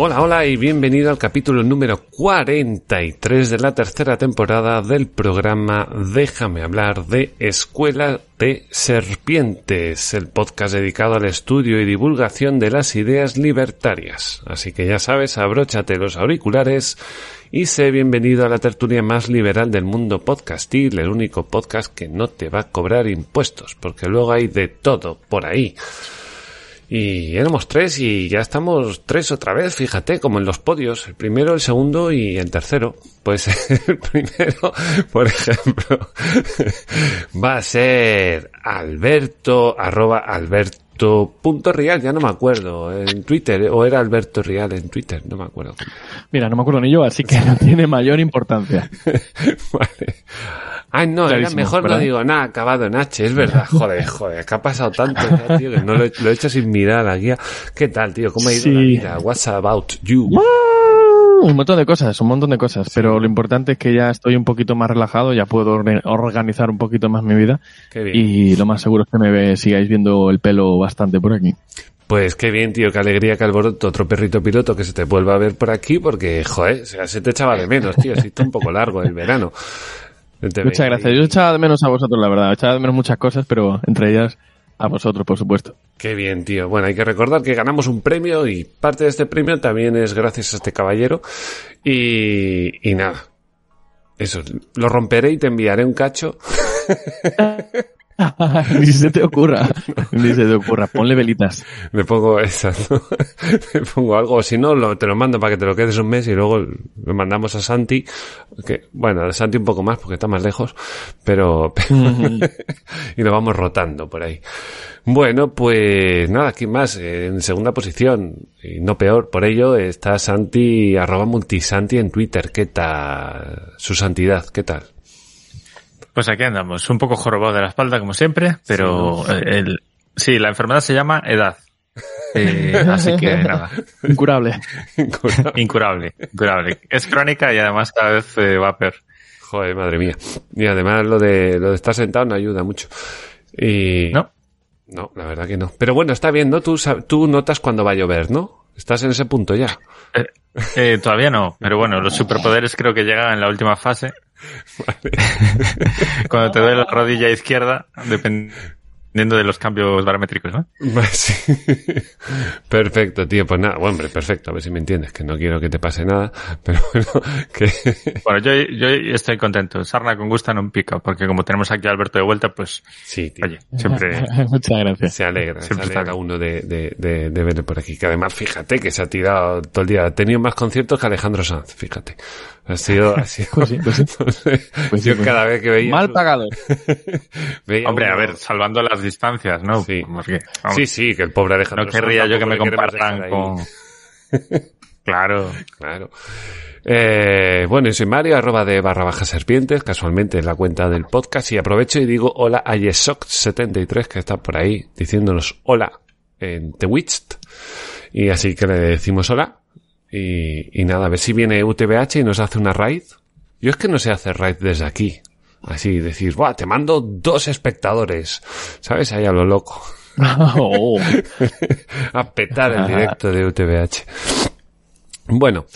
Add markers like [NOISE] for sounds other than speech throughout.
Hola, hola y bienvenido al capítulo número 43 de la tercera temporada del programa Déjame hablar de Escuela de Serpientes, el podcast dedicado al estudio y divulgación de las ideas libertarias. Así que ya sabes, abróchate los auriculares y sé bienvenido a la tertulia más liberal del mundo podcastil, el único podcast que no te va a cobrar impuestos, porque luego hay de todo por ahí. Y éramos tres y ya estamos tres otra vez, fíjate, como en los podios, el primero, el segundo y el tercero. Pues [LAUGHS] el primero, por ejemplo, [LAUGHS] va a ser Alberto, arroba Alberto punto real, ya no me acuerdo, en Twitter, o era Alberto Real en Twitter, no me acuerdo. Mira, no me acuerdo ni yo, así que [LAUGHS] no tiene mayor importancia. vale. Ay, no, era mejor ¿verdad? no digo nada, acabado en H, es verdad, [LAUGHS] joder, joder, que ha pasado tanto ya, tío, que no lo he, lo he hecho sin mirar la guía. ¿Qué tal, tío? ¿Cómo ha ido Sí. la vida? What's about you? Un montón de cosas, un montón de cosas, pero lo importante es que ya estoy un poquito más relajado, ya puedo orga- organizar un poquito más mi vida Qué bien. y lo más seguro es que me ve- sigáis viendo el pelo bastante por aquí. Pues qué bien, tío, qué alegría que alboroto otro perrito piloto que se te vuelva a ver por aquí, porque, joder, se te echaba de menos, tío, si está un poco largo el verano. Muchas gracias. Yo echaba de menos a vosotros, la verdad. Echaba de menos muchas cosas, pero entre ellas a vosotros, por supuesto. Qué bien, tío. Bueno, hay que recordar que ganamos un premio y parte de este premio también es gracias a este caballero. Y, y nada. Eso, lo romperé y te enviaré un cacho. [LAUGHS] [LAUGHS] ni se te ocurra. Ni se te ocurra. Ponle velitas. Le pongo esa, ¿no? [LAUGHS] Le pongo algo, si no, lo- te lo mando para que te lo quedes un mes y luego lo mandamos a Santi, que, bueno, a Santi un poco más porque está más lejos, pero, [LAUGHS] y lo vamos rotando por ahí. Bueno, pues nada, aquí más, en segunda posición, y no peor, por ello está Santi, arroba multisanti en Twitter, ¿qué tal? Su santidad, ¿qué tal? Pues aquí andamos, un poco jorobado de la espalda como siempre, pero Sí, el, sí, la enfermedad se llama edad. Eh, así que nada, Incurable. incurable, incurable. Es crónica y además cada vez eh, va a peor. Joder, madre mía. Y además lo de, lo de estar sentado no ayuda mucho. Y, ¿No? No, la verdad que no. Pero bueno, está bien, ¿no? Tú, tú notas cuando va a llover, ¿no? Estás en ese punto ya. Eh, eh, todavía no, pero bueno, los superpoderes creo que llegan en la última fase. Cuando te duele la rodilla [LAUGHS] izquierda, dependiendo de los cambios barométricos, ¿no? Sí. Perfecto, tío. Pues nada, bueno, hombre, perfecto. A ver si me entiendes, que no quiero que te pase nada. Pero bueno, que... Bueno, yo, yo estoy contento. Sarna con gusto no pica, porque como tenemos aquí a Alberto de vuelta, pues, Sí, tío. oye, siempre... [LAUGHS] Muchas gracias. Se alegra, se Siempre está alegra uno de, de, de, de verle por aquí. Que además, fíjate que se ha tirado todo el día. Ha tenido más conciertos que Alejandro Sanz, fíjate. Ha sido, ha sido, [LAUGHS] Pues sí, pues sí. [LAUGHS] no sé, Pues sí, yo pues cada vez que veía... Mal pagado. [LAUGHS] veía Hombre, a ver, salvando las distancias, ¿no? Sí. Porque, Sí, sí, que el pobre Alejandro no querría yo que me comparan con... ahí. Claro. Claro. Eh, bueno, yo soy Mario, arroba de barra baja serpientes, casualmente en la cuenta del podcast, y aprovecho y digo hola a Yesok73, que está por ahí, diciéndonos hola en Twitch. Y así que le decimos hola. Y, y nada, a ver si viene UTBH y nos hace una raid. Yo es que no sé hacer raid desde aquí. Así, decir, Buah, te mando dos espectadores. ¿Sabes? Ahí a lo loco. [LAUGHS] Oh. [LAUGHS] a petar el directo de UTBH. Bueno,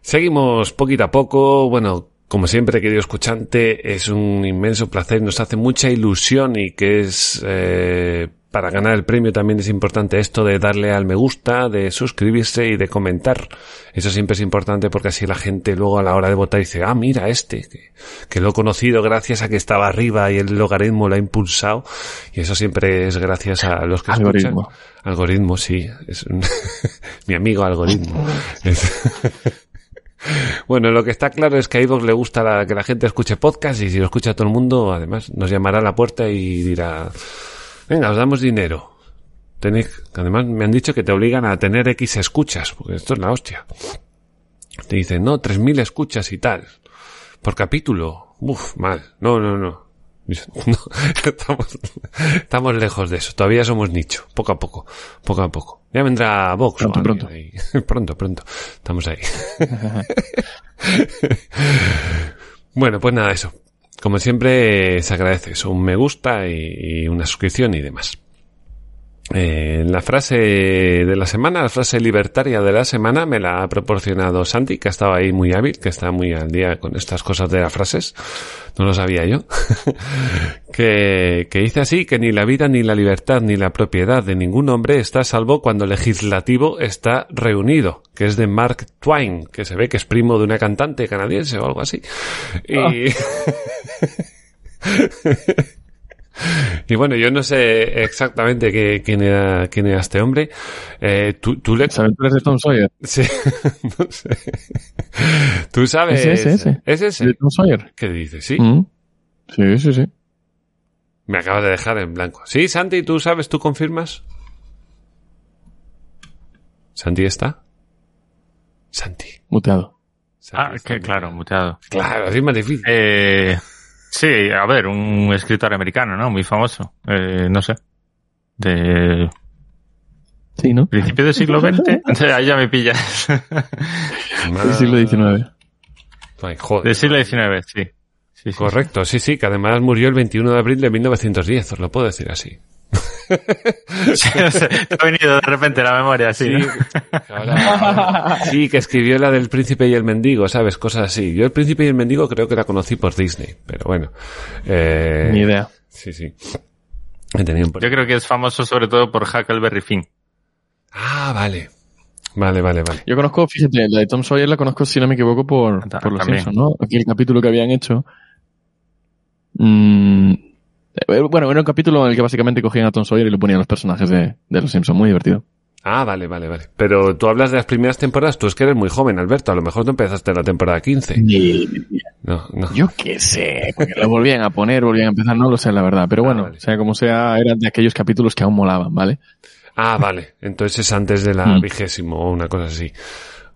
seguimos poquito a poco. Bueno, como siempre, querido escuchante, es un inmenso placer, nos hace mucha ilusión y que es, eh, para ganar el premio también es importante esto de darle al me gusta, de suscribirse y de comentar. Eso siempre es importante porque así la gente luego a la hora de votar dice, ah, mira este, que, que lo he conocido gracias a que estaba arriba y el logaritmo lo ha impulsado. Y eso siempre es gracias a los que Algoritmo. escuchan. Algoritmo, sí. Es un- [LAUGHS] mi amigo algoritmo. [LAUGHS] Es- [LAUGHS] bueno, lo que está claro es que a iVoox le gusta la- que la gente escuche podcast y si lo escucha todo el mundo, además nos llamará a la puerta y dirá, venga, os damos dinero. Tenéis, además me han dicho que te obligan a tener X escuchas, porque esto es la hostia. Te dicen, no, 3.000 escuchas y tal. Por capítulo. Uf, mal. No, no, no. [LAUGHS] No, estamos, estamos lejos de eso. Todavía somos nicho. Poco a poco. Poco a poco. Ya vendrá Vox. Pronto, pronto. ahí. [LAUGHS] pronto, pronto. Estamos ahí. [LAUGHS] bueno, pues nada, eso. Como siempre, se agradece eso. Un me gusta y, y una suscripción y demás. Eh, la frase de la semana, la frase libertaria de la semana, me la ha proporcionado Santi, que ha estado ahí muy hábil, que está muy al día con estas cosas de las frases. No lo sabía yo. [LAUGHS] que, que dice así, que ni la vida, ni la libertad, ni la propiedad de ningún hombre está salvo cuando el legislativo está reunido, que es de Mark Twain, que se ve que es primo de una cantante canadiense o algo así. Y... [LAUGHS] Y bueno, yo no sé exactamente qué- quién, era, quién era este hombre. Eh, tú, tú le... Aventuras de Tom Sawyer. Sí, [LAUGHS] no sé. Tú sabes... Es ese, ese. ¿Es ese? ¿De Tom Sawyer? ¿Qué dices? Sí. Mm. Sí, sí, sí. Me acabas de dejar en blanco. Sí, Santi, ¿tú sabes? ¿Tú confirmas? ¿Santi está? Santi. Muteado. Santi Ah, está que claro, muteado. Claro, así es más difícil. Eh, sí, a ver, un escritor americano, ¿no? Muy famoso. Eh, no sé. De Sí, ¿no? principio del siglo XX. [LAUGHS] [LAUGHS] Ahí ya me pillas. Del siglo XIX. Ay, joder. Del siglo XIX, sí. Sí, sí. Correcto, sí, sí, que además murió el 21 de abril de 1910, os lo puedo decir así. Sí, no sé, te ha venido de repente la memoria, sí. ¿no? Ahora- sí, que escribió la del príncipe y el mendigo, ¿sabes? Cosas así. Yo el príncipe y el mendigo creo que la conocí por Disney, pero bueno. Eh, Ni idea. Sí, sí. He tenido un... Yo creo que es famoso sobre todo por Huckleberry Finn. Ah, vale. Vale, vale, vale. Yo conozco, fíjate, la de Tom Sawyer la conozco, si no me equivoco, por, Ta- por los. Simpsons, ¿no? Aquí el capítulo que habían hecho. Mm, bueno, era un capítulo en el que básicamente cogían a Tom Sawyer y lo ponían los personajes de, de los Simpsons. Muy divertido. Ah, vale, vale, vale. Pero tú hablas de las primeras temporadas, tú es que eres muy joven, Alberto. A lo mejor tú empezaste en la temporada 15. No, no. Yo qué sé, porque lo volvían a poner, volvían a empezar, no lo sé la verdad. Pero Ah, bueno, vale. sea como sea, eran de aquellos capítulos que aún molaban, ¿vale? Ah, vale. Entonces es antes de la Mm. vigésimo o una cosa así.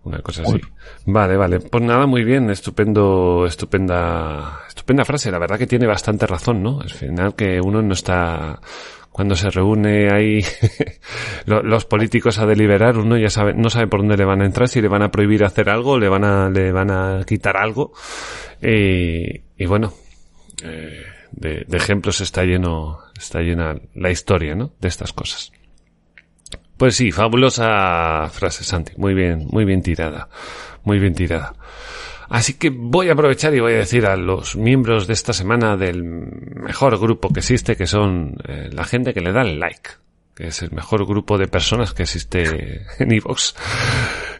Una cosa así. Vale, vale. Pues nada, muy bien. Estupendo, estupenda, estupenda frase. La verdad que tiene bastante razón, ¿no? Al final que uno no está, cuando se reúne ahí [LAUGHS] lo- los políticos a deliberar, uno ya sabe, no sabe por dónde le van a entrar, si le van a prohibir hacer algo, le van a, le van a quitar algo. Y, y bueno, eh, de, de ejemplos está lleno, está llena la historia, ¿no? De estas cosas. Pues sí, fabulosa frase, Santi. Muy bien, muy bien tirada. Muy bien tirada. Así que voy a aprovechar y voy a decir a los miembros de esta semana del mejor grupo que existe, que son eh, la gente que le da el like, que es el mejor grupo de personas que existe en iVoox,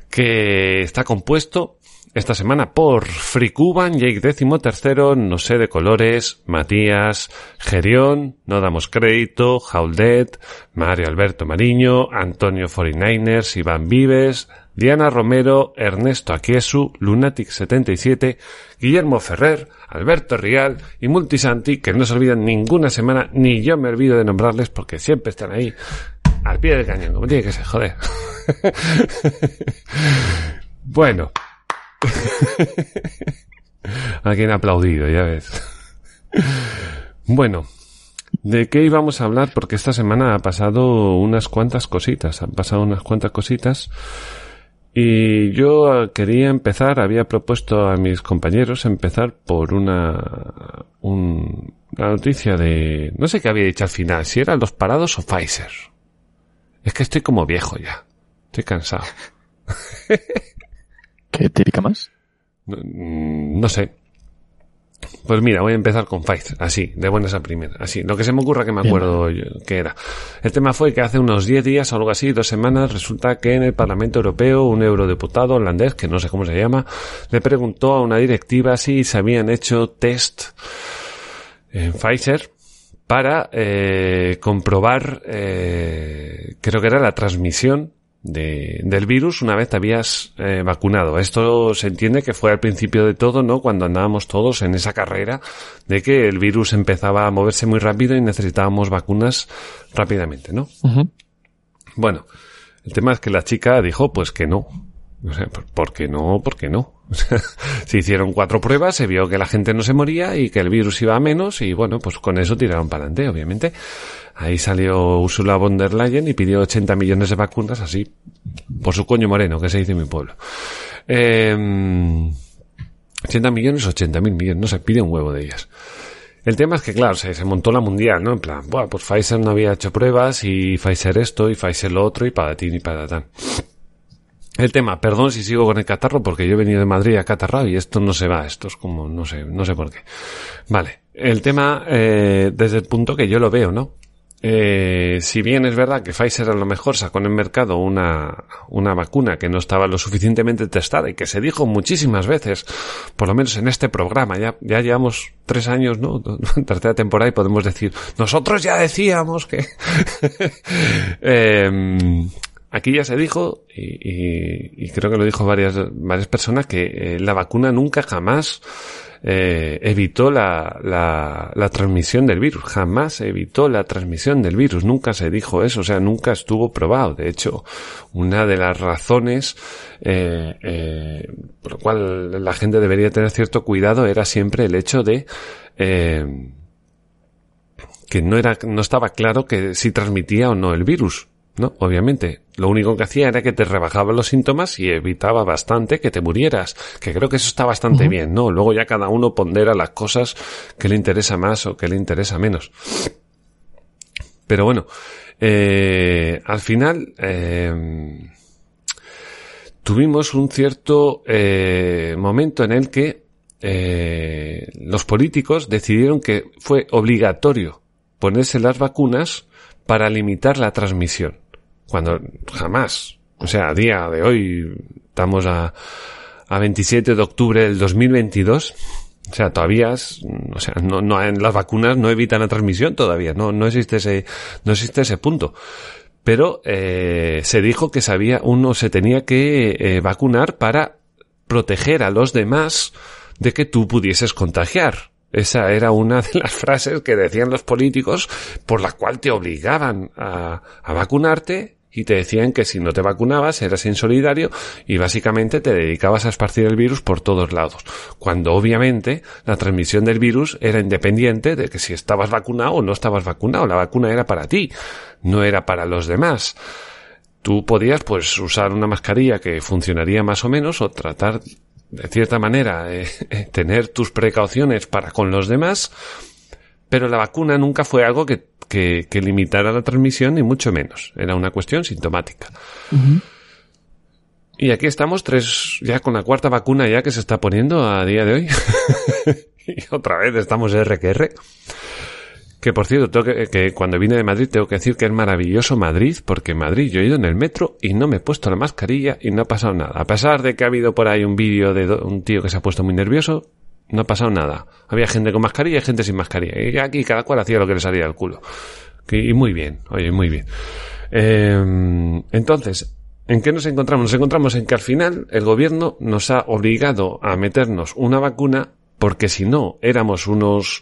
que está compuesto esta semana por Fricuban, Jake décimo tercero, No sé de colores, Matías, Gerión, No damos crédito, Jaudet, Mario Alberto Mariño, Antonio 49ers, Iván Vives, Diana Romero, Ernesto Aquiesu, Lunatic77, Guillermo Ferrer, Alberto Rial y Multisanti, que no se olvidan ninguna semana, ni yo me olvido de nombrarles porque siempre están ahí al pie del cañón, como tiene que ser, joder. [LAUGHS] bueno. [LAUGHS] Alguien ha aplaudido, ya ves. Bueno, ¿de qué íbamos a hablar? Porque esta semana ha pasado unas cuantas cositas, han pasado unas cuantas cositas. Y yo quería empezar, había propuesto a mis compañeros empezar por una, un- una noticia de, no sé qué había dicho al final, si eran los parados o Pfizer. Es que estoy como viejo ya, estoy cansado. [LAUGHS] ¿Qué típica más? No, mm, no sé. Pues mira, voy a empezar con Pfizer, así, de buenas a primeras, así. Lo que se me ocurra que me acuerdo yo que era. El tema fue que hace unos 10 días o algo así, dos semanas, resulta que en el Parlamento Europeo un eurodiputado holandés, que no sé cómo se llama, le preguntó a una directiva si se habían hecho test en Pfizer para eh, comprobar, eh, creo que era la transmisión de, del virus una vez te habías eh, vacunado. Esto se entiende que fue al principio de todo, ¿no? Cuando andábamos todos en esa carrera de que el virus empezaba a moverse muy rápido y necesitábamos vacunas rápidamente, ¿no? Bueno, el tema es que la chica dijo pues que no. O sea, ¿por qué no? ¿Por qué no? [LAUGHS] se hicieron cuatro pruebas, se vio que la gente no se moría y que el virus iba a menos y bueno, pues con eso tiraron para adelante, obviamente. Ahí salió Ursula von der Leyen y pidió 80 millones de vacunas así, por su coño moreno, que se dice en mi pueblo. Eh, 80 millones, 80 mil millones, no se pide un huevo de ellas. El tema es que, claro, se, montó la mundial, ¿no? En plan, bueno, pues Pfizer no había hecho pruebas y Pfizer esto y Pfizer lo otro y para ti y para tan. El tema, perdón si sigo con el catarro porque yo he venido de Madrid a catarrado y esto no se va, esto es como, no sé, no sé por qué. Vale, el tema eh, desde el punto que yo lo veo, ¿no? Eh, si bien es verdad que Pfizer a lo mejor sacó en el mercado una, una vacuna que no estaba lo suficientemente testada y que se dijo muchísimas veces, por lo menos en este programa, ya, ya llevamos tres años, ¿no? [LAUGHS] Tercera temporada y podemos decir, nosotros ya decíamos que... [LAUGHS] eh, aquí ya se dijo, y, creo que lo dijo varias, varias personas, que eh, la vacuna nunca jamás eh, evitó la, la, la, transmisión del virus. Jamás evitó la transmisión del virus. Nunca se dijo eso. O sea, nunca estuvo probado. De hecho, una de las razones eh, eh, por lo cual la gente debería tener cierto cuidado era siempre el hecho de que no era, no estaba claro que si transmitía o no el virus. No, obviamente. Lo único que hacía era que te rebajaba los síntomas y evitaba bastante que te murieras. Que creo que eso está bastante uh -huh. bien, ¿no? Luego ya cada uno pondera las cosas que le interesa más o que le interesa menos. Pero bueno, eh, al final eh, tuvimos un cierto eh, momento en el que eh, los políticos decidieron que fue obligatorio ponerse las vacunas para limitar la transmisión cuando jamás, o sea, a día de hoy estamos a, a 27 de octubre del 2022, o sea, todavía, o sea, no, no, las vacunas no evitan la transmisión todavía, no, no existe ese, no existe ese punto. Pero eh, se dijo que sabía, uno se tenía que eh, vacunar para proteger a los demás de que tú pudieses contagiar. Esa era una de las frases que decían los políticos por la cual te obligaban a, a vacunarte y te decían que si no te vacunabas eras insolidario y básicamente te dedicabas a esparcir el virus por todos lados. Cuando obviamente la transmisión del virus era independiente de que si estabas vacunado o no estabas vacunado. La vacuna era para ti, no era para los demás. Tú podías pues usar una mascarilla que funcionaría más o menos o tratar de cierta manera eh, [LAUGHS] tener tus precauciones para con los demás, pero la vacuna nunca fue algo que que, que, limitara la transmisión, ni mucho menos. Era una cuestión sintomática. Uh -huh. Y aquí estamos tres, ya con la cuarta vacuna ya que se está poniendo a día de hoy. [LAUGHS] y otra vez estamos RQR. Que por cierto, tengo que, cuando vine de Madrid tengo que decir que es maravilloso Madrid, porque en Madrid yo he ido en el metro y no me he puesto la mascarilla y no ha pasado nada. A pesar de que ha habido por ahí un vídeo de un tío que se ha puesto muy nervioso, no ha pasado nada. Había gente con mascarilla y gente sin mascarilla. Y aquí cada cual hacía lo que le salía del culo. Y muy bien, oye, muy bien. Eh, entonces, ¿en qué nos encontramos? Nos encontramos en que al final el gobierno nos ha obligado a meternos una vacuna porque si no éramos unos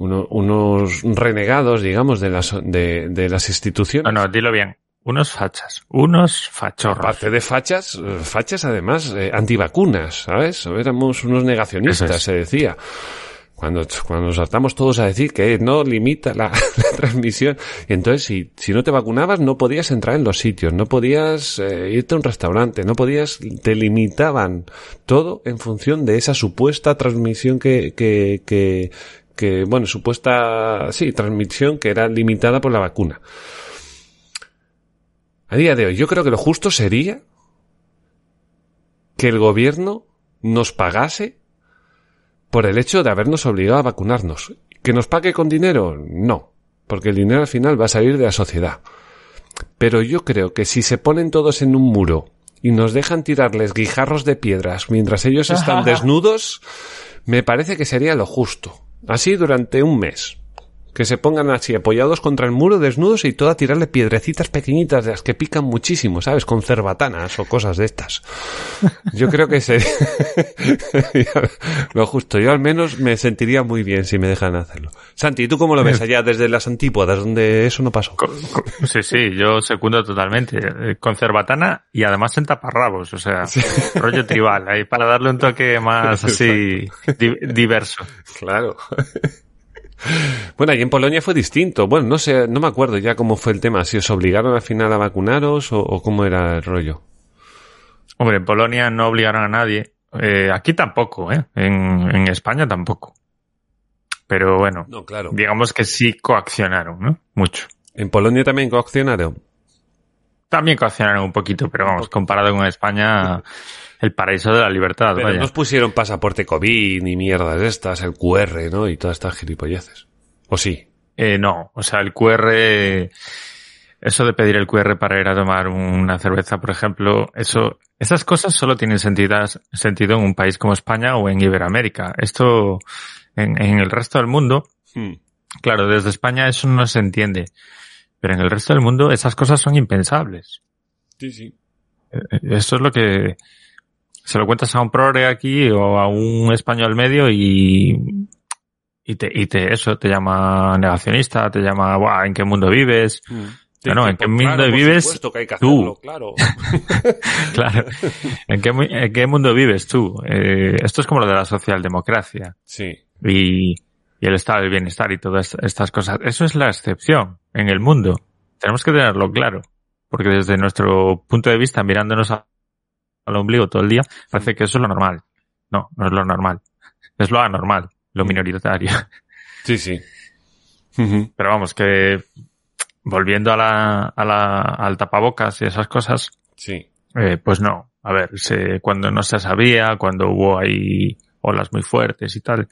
unos, unos renegados, digamos, de las, de, de las instituciones. No, no, dilo bien. Unos fachas, unos fachorros. Aparte de fachas, fachas además eh, antivacunas, ¿sabes? Éramos unos negacionistas, es. se decía. Cuando, cuando nos saltamos todos a decir que no limita la, [LAUGHS] la transmisión. Entonces, si, si no te vacunabas, no podías entrar en los sitios, no podías eh, irte a un restaurante, no podías, te limitaban todo en función de esa supuesta transmisión que, que, que, que bueno, supuesta, sí, transmisión que era limitada por la vacuna. A día de hoy, yo creo que lo justo sería que el gobierno nos pagase por el hecho de habernos obligado a vacunarnos. ¿Que nos pague con dinero? No, porque el dinero al final va a salir de la sociedad. Pero yo creo que si se ponen todos en un muro y nos dejan tirarles guijarros de piedras mientras ellos están [LAUGHS] desnudos, me parece que sería lo justo. Así durante un mes Que se pongan así apoyados contra el muro, desnudos y todo a tirarle piedrecitas pequeñitas de las que pican muchísimo, ¿sabes? Con cerbatanas o cosas de estas. Yo creo que sería [LAUGHS] lo justo. Yo al menos me sentiría muy bien si me dejan hacerlo. Santi, ¿tú cómo lo ves [LAUGHS] allá desde las antípodas donde eso no pasó? Sí, sí, yo secundo totalmente. Eh, Con cerbatana y además en taparrabos, o sea, [LAUGHS] rollo tribal, ahí para darle un toque más así di- diverso. Claro. Bueno, y en Polonia fue distinto. Bueno, no sé, no me acuerdo ya cómo fue el tema. Si os obligaron al final a vacunaros o, o cómo era el rollo. Hombre, en Polonia no obligaron a nadie. Eh, aquí tampoco, ¿eh? En, en España tampoco. Pero bueno, No, claro. digamos que sí coaccionaron, ¿no? Mucho. En Polonia también coaccionaron. También coaccionaron un poquito, pero vamos, comparado con España, [LAUGHS] el paraíso de la libertad, Pero vaya. no os pusieron pasaporte COVID ni mierdas estas, el QR, ¿no? Y todas estas gilipolleces. ¿O sí? Eh, no, o sea, el QR, eso de pedir el QR para ir a tomar una cerveza, por ejemplo, eso, esas cosas solo tienen sentido, sentido en un país como España o en Iberoamérica. Esto, en, en el resto del mundo, Hmm. claro, desde España eso no se entiende. Pero en el resto del mundo esas cosas son impensables. Sí, sí. Eh, Eso es lo que se lo cuentas a un progre aquí o a un español medio y, y te, y te, eso, te llama negacionista, te llama, "Buah, ¿en qué mundo vives? No, no, ¿en qué mundo por vives supuesto que hay que tú? hacerlo, claro. [LAUGHS] Claro. ¿En qué, en qué mundo vives tú? Eh, esto es como lo de la socialdemocracia Sí. y, y el estado del bienestar y todas estas cosas. Eso es la excepción en el mundo. Tenemos que tenerlo claro. Porque desde nuestro punto de vista, mirándonos a- al ombligo todo el día, parece que eso es lo normal. No, no es lo normal. Es lo anormal, lo minoritario. Sí, sí. Pero vamos, que volviendo a la, a la, al tapabocas y esas cosas, Sí. eh, pues no. A ver, se, cuando no se sabía, cuando hubo ahí olas muy fuertes y tal,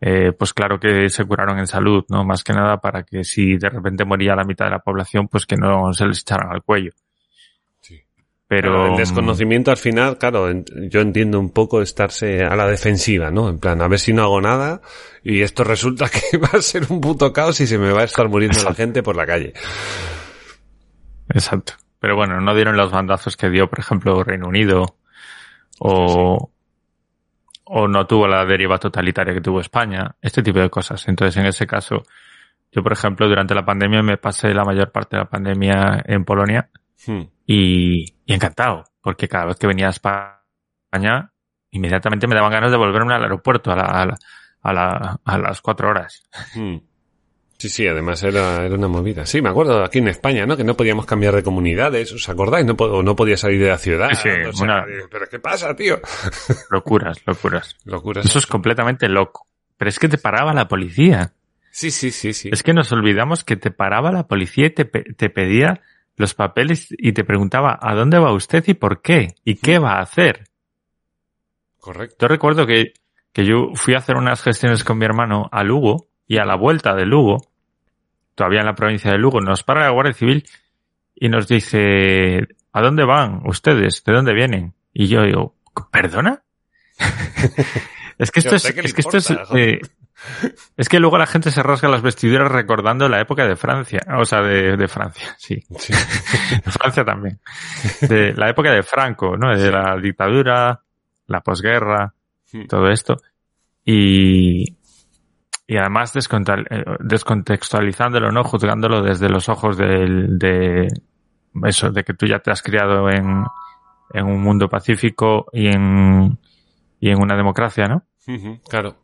eh, pues claro que se curaron en salud, ¿no? Más que nada para que si de repente moría la mitad de la población, pues que no se les echaran al cuello. Pero Claro, el desconocimiento al final, claro, yo entiendo un poco estarse a la defensiva, ¿no? En plan, a ver si no hago nada y esto resulta [LAUGHS] que va a ser un puto caos y se me va a estar muriendo la gente por la calle. Exacto. Pero bueno, no dieron los bandazos que dio, por ejemplo, Reino Unido o, o no tuvo la deriva totalitaria que tuvo España, este tipo de cosas. Entonces, en ese caso, yo, por ejemplo, durante la pandemia me pasé la mayor parte de la pandemia en Polonia Hmm. Y, y encantado, porque cada vez que venía a España, inmediatamente me daban ganas de volverme al aeropuerto a, la, a, la- a, la- a las cuatro horas. Hmm. Sí, sí, además era, era una movida. Sí, me acuerdo aquí en España, ¿no? Que no podíamos cambiar de comunidades, ¿os acordáis? No, po- no podía salir de la ciudad. Sí, sí, o sea, una- Pero ¿qué pasa, tío? [LAUGHS] Locuras, locuras. Locuras. Eso es completamente loco. Pero es que te paraba la policía. Sí, sí, sí, sí. Es que nos olvidamos que te paraba la policía y te, pe- te pedía los papeles y te preguntaba a dónde va usted y por qué y qué va a hacer. Correcto. Yo recuerdo que, que yo fui a hacer unas gestiones con mi hermano a Lugo y a la vuelta de Lugo, todavía en la provincia de Lugo, nos para la Guardia Civil y nos dice, ¿a dónde van ustedes? ¿De dónde vienen? Y yo digo, ¿perdona? [LAUGHS] es que ¿Y a esto es, le es que esto es, eh, [LAUGHS] es que luego la gente se rasga las vestiduras recordando la época de Francia, o sea, de, de Francia, sí. Sí. [LAUGHS] De Francia también. De la época de Franco, ¿no? De la dictadura, la posguerra, Hmm. todo esto. Y, y además eh, descontextualizándolo, ¿no? Juzgándolo desde los ojos del, de eso, de que tú ya te has criado en, en un mundo pacífico y en, y en una democracia, ¿no? Claro.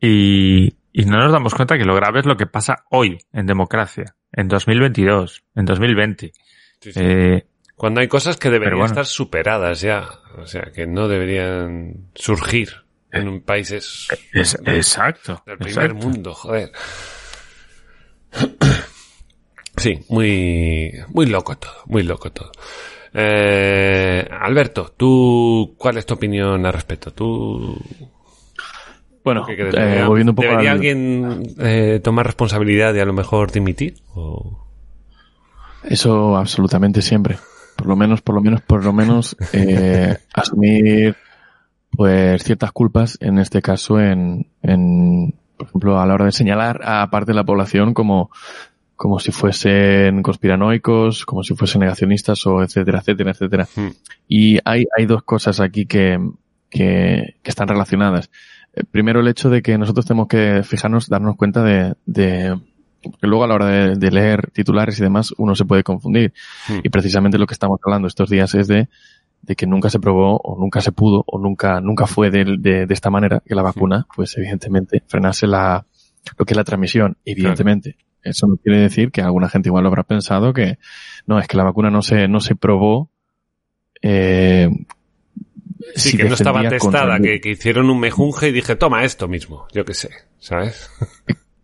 Y, y no nos damos cuenta que lo grave es lo que pasa hoy en democracia, en 2022, en 2020. Sí, sí. Eh, Cuando hay cosas que deberían bueno. estar superadas ya. O sea, que no deberían surgir en un países es, exacto. del primer exacto. mundo, joder. [CLEARS THROAT] Sí, muy, muy loco todo, muy loco todo. Eh, Alberto, tú, ¿cuál es tu opinión al respecto? ¿Tú Bueno, qué crees? eh, ¿Debería, volviendo un poco ¿debería al- alguien eh, tomar responsabilidad y a lo mejor dimitir? O... Eso absolutamente siempre. Por lo menos, por lo menos, por lo menos, [LAUGHS] eh, asumir pues ciertas culpas, en este caso en, en, por ejemplo, a la hora de señalar a parte de la población como, como si fuesen conspiranoicos, como si fuesen negacionistas o etcétera, etcétera, etcétera. Hmm. Y hay, hay dos cosas aquí que, que, que están relacionadas. Eh, Primero el hecho de que nosotros tenemos que fijarnos, darnos cuenta de, de que luego a la hora de, de leer titulares y demás uno se puede confundir. Hmm. Y precisamente lo que estamos hablando estos días es de, de que nunca se probó o nunca se pudo o nunca, nunca fue de, de, de esta manera que la vacuna, pues evidentemente frenase la, lo que es la transmisión. Evidentemente. Eso no quiere decir que alguna gente igual lo habrá pensado que no, es que la vacuna no se, no se probó, eh, Sí, si que no estaba testada, el- que, que hicieron un mejunje y dije, toma esto mismo, yo qué sé, ¿sabes?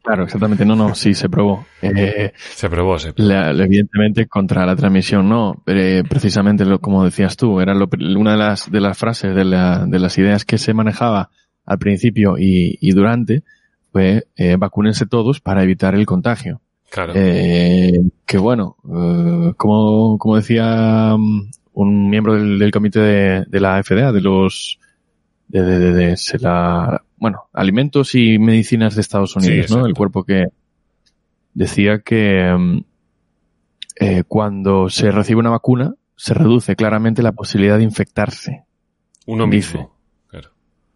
Claro, exactamente. No, no, sí se probó. Eh, Se probó, se probó. la- evidentemente contra la transmisión no, eh, precisamente lo, como decías tú, era lo una de las, de las frases, de, la- de las ideas que se manejaba al principio y, y durante, fue eh, vacúnense todos para evitar el contagio. Claro. Eh, que bueno, eh, como, como decía mm, un miembro del, del comité de, de la FDA, de los de, de, de- de- se la, bueno, alimentos y medicinas de Estados Unidos, ¿no? El cuerpo que decía que mm, eh, cuando se recibe una vacuna se reduce claramente la posibilidad de infectarse, Uno dice. mismo. Claro.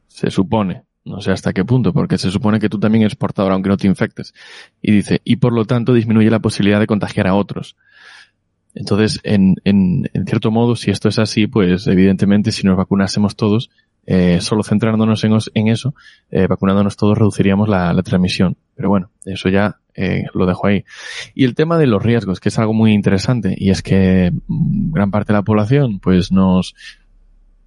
se supone. No sé hasta qué punto, porque se supone que tú también eres portador aunque no te infectes. Y dice, y por lo tanto disminuye la posibilidad de contagiar a otros. Entonces, en, en, en cierto modo, si esto es así, pues evidentemente si nos vacunásemos todos, eh, solo centrándonos en, os- en eso, eh, vacunándonos todos reduciríamos la, la transmisión. Pero bueno, eso ya eh, lo dejo ahí. Y el tema de los riesgos, que es algo muy interesante, y es que mm, gran parte de la población, pues nos,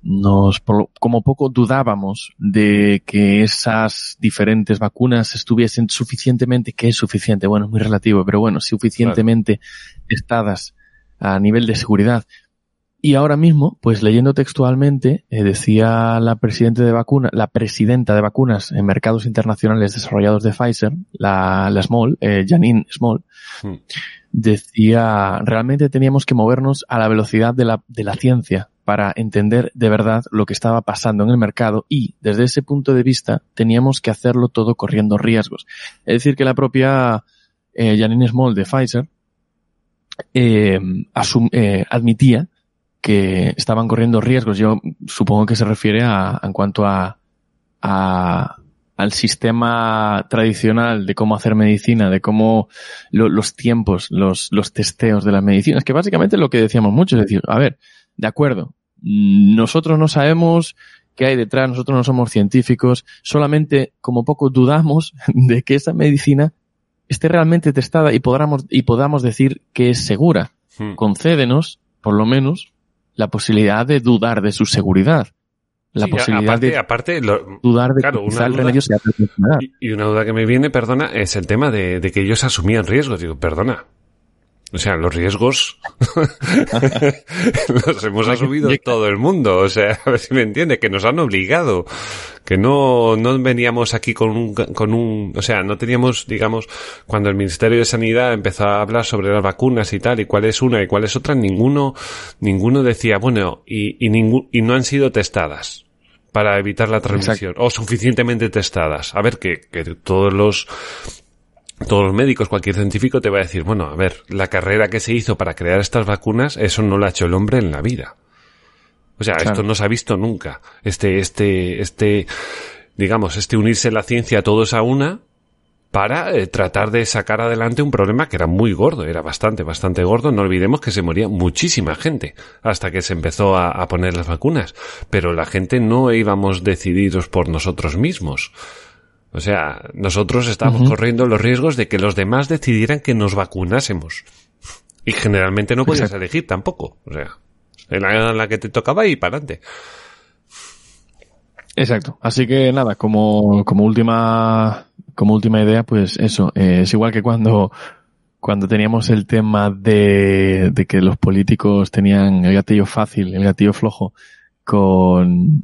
nos, como poco dudábamos de que esas diferentes vacunas estuviesen suficientemente, que es suficiente, bueno, es muy relativo, pero bueno, suficientemente testadas a nivel de seguridad. Y ahora mismo, pues leyendo textualmente, eh, decía la presidenta de vacuna, la presidenta de vacunas en mercados internacionales desarrollados de Pfizer, la, la Small, eh, Janine Small, Hmm. decía, realmente teníamos que movernos a la velocidad de la, de la ciencia para entender de verdad lo que estaba pasando en el mercado y desde ese punto de vista teníamos que hacerlo todo corriendo riesgos. Es decir, que la propia eh, Janine Small de Pfizer eh, eh, admitía que estaban corriendo riesgos. Yo supongo que se refiere a, en cuanto a, a- al sistema tradicional de cómo hacer medicina, de cómo lo- los tiempos, los, los testeos de las medicinas, que básicamente es lo que decíamos mucho, es decir, a ver, de acuerdo, nosotros no sabemos qué hay detrás, nosotros no somos científicos, solamente como poco dudamos [LAUGHS] de que esa medicina esté realmente testada y podamos, y podamos decir que es segura. Hmm. Concédenos, por lo menos, la posibilidad de dudar de su seguridad. La Sí, posibilidad aparte, de aparte, lo- dudar de claro, que una el sea y- y una duda que me viene, perdona, es el tema de, de que ellos asumían riesgos. Digo, perdona. O sea, los riesgos [LAUGHS] los hemos asumido todo el mundo. O sea, [LAUGHS] a ver si me entiende, que nos han obligado. Que no, no veníamos aquí con un, con un, o sea, no teníamos, digamos, cuando el Ministerio de Sanidad empezó a hablar sobre las vacunas y tal, y cuál es una y cuál es otra, ninguno, ninguno decía, bueno, y, y ningún, y no han sido testadas para evitar la transmisión, o suficientemente testadas. A ver, que, que todos los, todos los médicos, cualquier científico te va a decir, bueno, a ver, la carrera que se hizo para crear estas vacunas, eso no lo ha hecho el hombre en la vida. O sea, Claro. esto no se ha visto nunca. Este, este, este, digamos, este unirse la ciencia todos a una para eh, tratar de sacar adelante un problema que era muy gordo, era bastante, bastante gordo. No olvidemos que se moría muchísima gente hasta que se empezó a, a poner las vacunas. Pero la gente no íbamos decididos por nosotros mismos. O sea, nosotros estábamos corriendo los riesgos de que los demás decidieran que nos vacunásemos. Y generalmente no podías Exacto. elegir tampoco. O sea, en la, que te tocaba y para adelante. Exacto. Así que nada, como, como última, como última idea, pues eso, eh, es igual que cuando, cuando teníamos el tema de, de que los políticos tenían el gatillo fácil, el gatillo flojo, con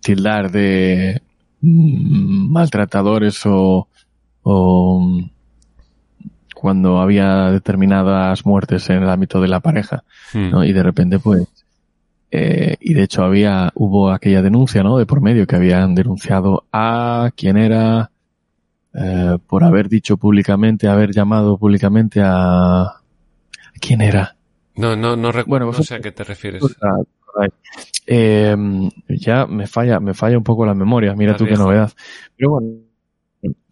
tildar de maltratadores o, o cuando había determinadas muertes en el ámbito de la pareja. Hmm. ¿no? Y de repente, pues, eh, y de hecho había, hubo aquella denuncia, ¿no? De por medio que habían denunciado a quien era, eh, por haber dicho públicamente, haber llamado públicamente a... ¿a ¿Quién era? No, no, no recuerdo, Bueno, no sé a qué te refieres. Eh, ya me falla, me falla un poco la memoria, mira tú qué novedad. Pero bueno,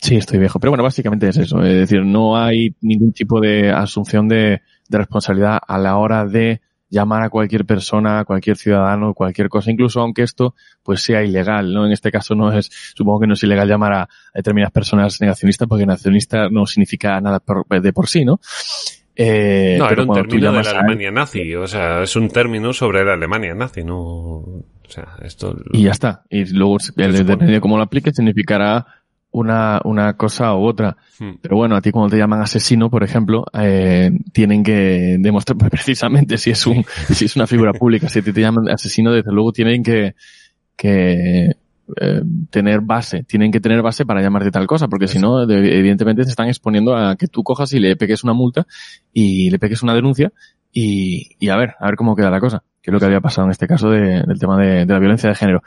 sí, estoy viejo. Pero bueno, básicamente es eso. Es decir, no hay ningún tipo de asunción de, de responsabilidad a la hora de llamar a cualquier persona, a cualquier ciudadano, cualquier cosa, incluso aunque esto pues sea ilegal, ¿no? En este caso no es, supongo que no es ilegal llamar a, a determinadas personas negacionistas porque negacionista no significa nada por- de por sí, ¿no? Eh, No, era un término de la Alemania nazi, o sea, es un término sobre la Alemania nazi, no, o sea, esto... y ya está. Y luego, depende de cómo lo apliques, significará una, una cosa u otra. Hmm. Pero bueno, a ti cuando te llaman asesino, por ejemplo, eh, tienen que demostrar pues, [LAUGHS] precisamente si es un, si es una figura pública, si ti te llaman asesino, desde luego tienen que, que eh, tener base, tienen que tener base para llamarte tal cosa, porque si no, de- evidentemente se están exponiendo a que tú cojas y le pegues una multa y le pegues una denuncia y, y a ver, a ver cómo queda la cosa, que es lo que había pasado en este caso de- del tema de, de la violencia de género.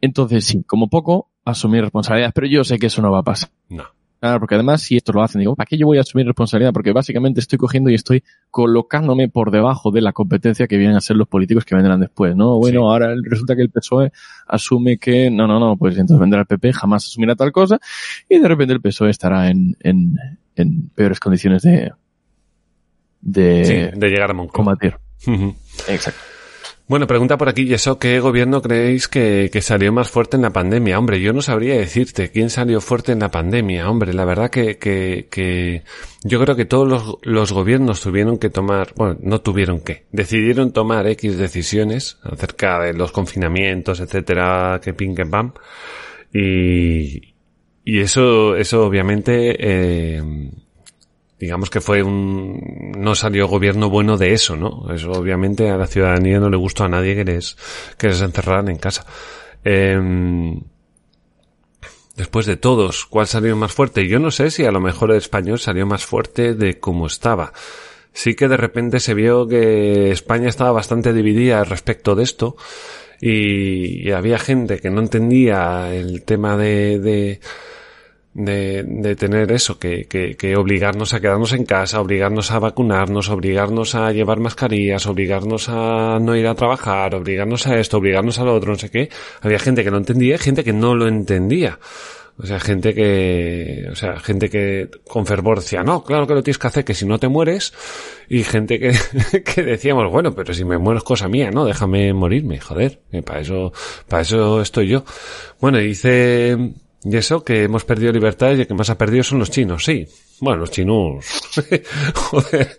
Entonces, sí, como poco, asumir responsabilidades, pero yo sé que eso no va a pasar. No. Claro, porque además si esto lo hacen, digo, ¿para qué yo voy a asumir responsabilidad? Porque básicamente estoy cogiendo y estoy colocándome por debajo de la competencia que vienen a ser los políticos que vendrán después, ¿no? Bueno, Sí. ahora resulta que el PSOE asume que, no, no, no, pues entonces vendrá el PP, jamás asumirá tal cosa, y de repente el PSOE estará en, en, en peores condiciones de, de Sí, de llegar a Moncloa. combatir. Exacto. Bueno, pregunta por aquí, ¿y qué gobierno creéis que, salió más fuerte en la pandemia? Hombre, yo no sabría decirte quién salió fuerte en la pandemia. Hombre, la verdad que, que, que yo creo que todos los, gobiernos tuvieron que tomar, bueno, no tuvieron que, decidieron tomar X decisiones acerca de los confinamientos, etcétera, que ping, que pam. Y, y eso, eso obviamente, eh, digamos que fue un no salió gobierno bueno de eso, ¿no? Eso obviamente a la ciudadanía no le gustó a nadie que les que les encerraran en casa. Em, después de todos, ¿cuál salió más fuerte? Yo no sé si a lo mejor el español salió más fuerte de cómo estaba. Sí que de repente se vio que España estaba bastante dividida respecto de esto y, había gente que no entendía el tema de de, de tener eso, que, que, que obligarnos a quedarnos en casa, obligarnos a vacunarnos, obligarnos a llevar mascarillas, obligarnos a no ir a trabajar, obligarnos a esto, obligarnos a lo otro, no sé qué. Había gente que lo entendía gente que no lo entendía. O sea, gente que, o sea, gente que con fervor decía, no, claro que lo tienes que hacer, que si no te mueres. Y gente que, [LAUGHS] que decíamos, bueno, pero si me muero es cosa mía, ¿no? Déjame morirme, joder. para eso, para eso estoy yo. Bueno, dice, y eso, que hemos perdido libertades y el que más ha perdido son los chinos, sí. Bueno, los chinos. [LAUGHS] joder.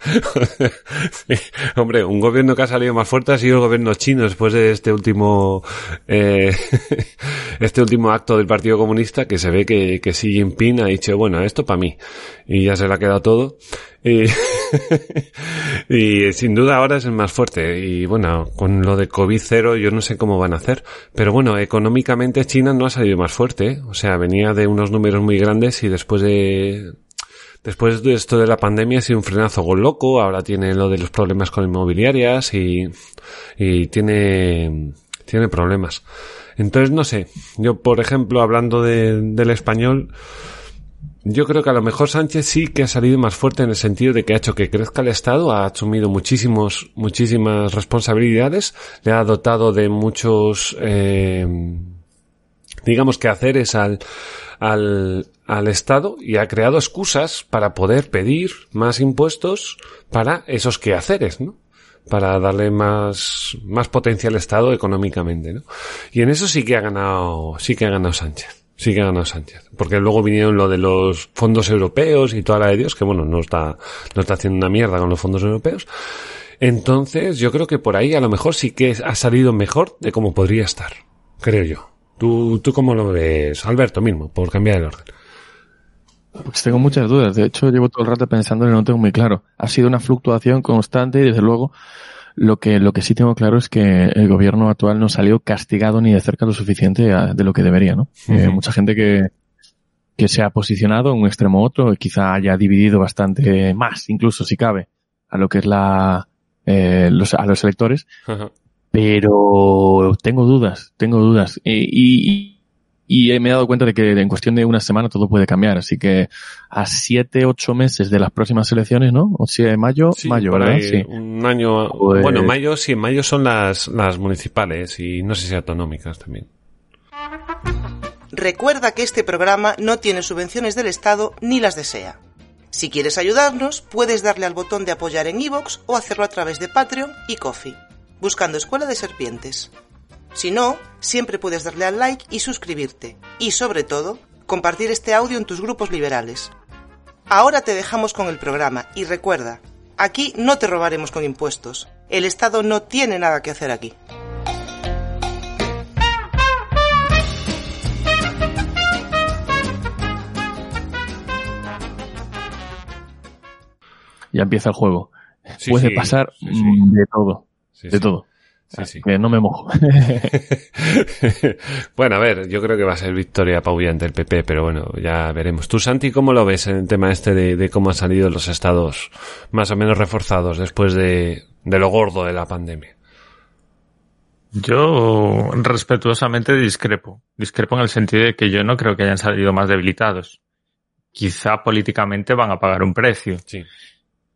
Hombre, un gobierno que ha salido más fuerte ha sido el gobierno chino después de este último, eh, [LAUGHS] este último acto del Partido Comunista que se ve que, que Xi Jinping ha dicho, bueno, esto para mí. Y ya se le ha quedado todo. Y, [LAUGHS] y sin duda ahora es el más fuerte. Y bueno, con lo de COVID cero yo no sé cómo van a hacer. Pero bueno, económicamente China no ha salido más fuerte. ¿eh? O sea, venía de unos números muy grandes y después de, después de esto de la pandemia ha sido un frenazo con loco. Ahora tiene lo de los problemas con inmobiliarias y, y tiene, tiene problemas. Entonces, no sé. Yo, por ejemplo, hablando de, del español, yo creo que a lo mejor Sánchez sí que ha salido más fuerte en el sentido de que ha hecho que crezca el Estado, ha asumido muchísimos, muchísimas responsabilidades, le ha dotado de muchos, eh, digamos que haceres al, al, al Estado y ha creado excusas para poder pedir más impuestos para esos quehaceres, ¿no? Para darle más, más potencia al Estado económicamente, ¿no? Y en eso sí que ha ganado, sí que ha ganado Sánchez. Sí que ha ganado Sánchez. Porque luego vinieron lo de los fondos europeos y toda la de Dios, que bueno, no está, no está haciendo una mierda con los fondos europeos. Entonces, yo creo que por ahí a lo mejor sí que ha salido mejor de cómo podría estar. Creo yo. ¿Tú, tú cómo lo ves, Alberto mismo, por cambiar el orden? Pues tengo muchas dudas. De hecho, llevo todo el rato pensando y no tengo muy claro. Ha sido una fluctuación constante y desde luego lo que, lo que sí tengo claro es que el gobierno actual no salió castigado ni de cerca lo suficiente a- de lo que debería, ¿no? Eh, Ujú. mucha gente que, que se ha posicionado en un extremo u otro, y quizá haya dividido bastante más, incluso si cabe, a lo que es la, eh, los, a los electores. Pero tengo dudas, tengo dudas. Y, y- y me he dado cuenta de que en cuestión de una semana todo puede cambiar. Así que a siete, ocho meses de las próximas elecciones, ¿no? O sea, mayo, Sí, mayo, ¿verdad? Sí. Un año, Pues- bueno, mayo, sí, en mayo son las, las municipales y no sé si autonómicas también. Recuerda que este programa no tiene subvenciones del Estado ni las desea. Si quieres ayudarnos, puedes darle al botón de apoyar en iVoox o hacerlo a través de Patreon y Coffee, buscando Escuela de Serpientes. Si no, siempre puedes darle al like y suscribirte. Y sobre todo, compartir este audio en tus grupos liberales. Ahora te dejamos con el programa y recuerda, aquí no te robaremos con impuestos. El Estado no tiene nada que hacer aquí. Ya empieza el juego. Sí, puede sí, pasar sí, sí. de todo, Sí, de sí. todo. Sí, sí. Que no me mojo. [LAUGHS] bueno, a ver, yo creo que va a ser victoria apabullante el PP, pero bueno, ya veremos. Tú, Santi, ¿cómo lo ves en el tema este de, de cómo han salido los estados más o menos reforzados después de, de lo gordo de la pandemia? Yo respetuosamente discrepo. Discrepo en el sentido de que yo no creo que hayan salido más debilitados. Quizá políticamente van a pagar un precio, Sí.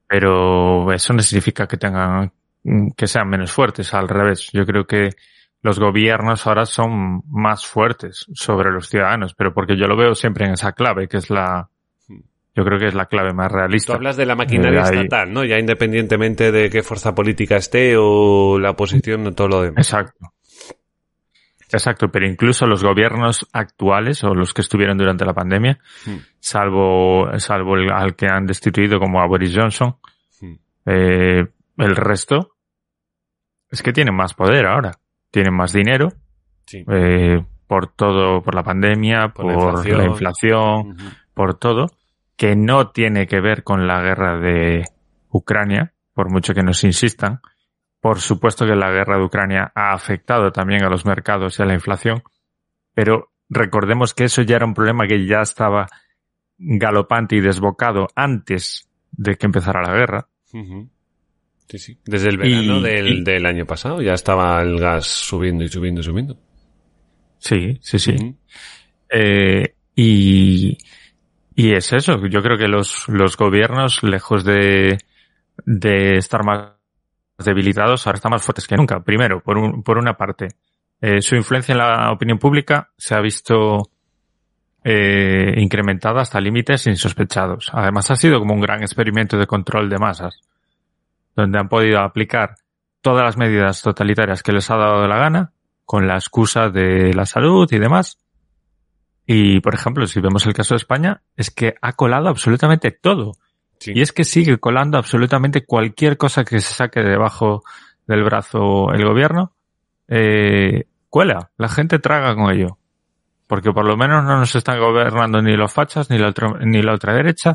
pero eso no significa que tengan que sean menos fuertes. Al revés, yo creo que los gobiernos ahora son más fuertes sobre los ciudadanos, pero porque yo lo veo siempre en esa clave, que es la, yo creo que es la clave más Tú realista. hablas de la maquinaria Eh, ahí- estatal, ¿no? Ya independientemente de qué fuerza política esté o la oposición o todo lo demás. Exacto. Exacto, pero incluso los gobiernos actuales o los que estuvieron durante la pandemia, Hmm. salvo, salvo el, al que han destituido como a Boris Johnson, Hmm. eh, el resto es que tienen más poder ahora, tienen más dinero, Sí. eh, por todo, por la pandemia, Por por, la inflación. la inflación, Ujú. por todo, que no tiene que ver con la guerra de Ucrania, por mucho que nos insistan. Por supuesto que la guerra de Ucrania ha afectado también a los mercados y a la inflación, pero recordemos que eso ya era un problema que ya estaba galopante y desbocado antes de que empezara la guerra. Sí, sí. Desde el verano Y- del, y- del año pasado ya estaba el gas subiendo y subiendo y subiendo. Sí, sí, sí. Eh, y, y es eso. Yo creo que los, los gobiernos, lejos de, de estar más debilitados, ahora están más fuertes que nunca. Primero, por, un- por una parte, eh, su influencia en la opinión pública se ha visto eh, incrementada hasta límites insospechados. Además, ha sido como un gran experimento de control de masas, donde han podido aplicar todas las medidas totalitarias que les ha dado la gana, con la excusa de la salud y demás. Y, por ejemplo, si vemos el caso de España, es que ha colado absolutamente todo. Sí. Y es que sigue colando absolutamente cualquier cosa que se saque debajo del brazo el gobierno, eh, cuela. La gente traga con ello. Porque por lo menos no nos están gobernando ni los fachas, ni la, otro- ni la ultraderecha,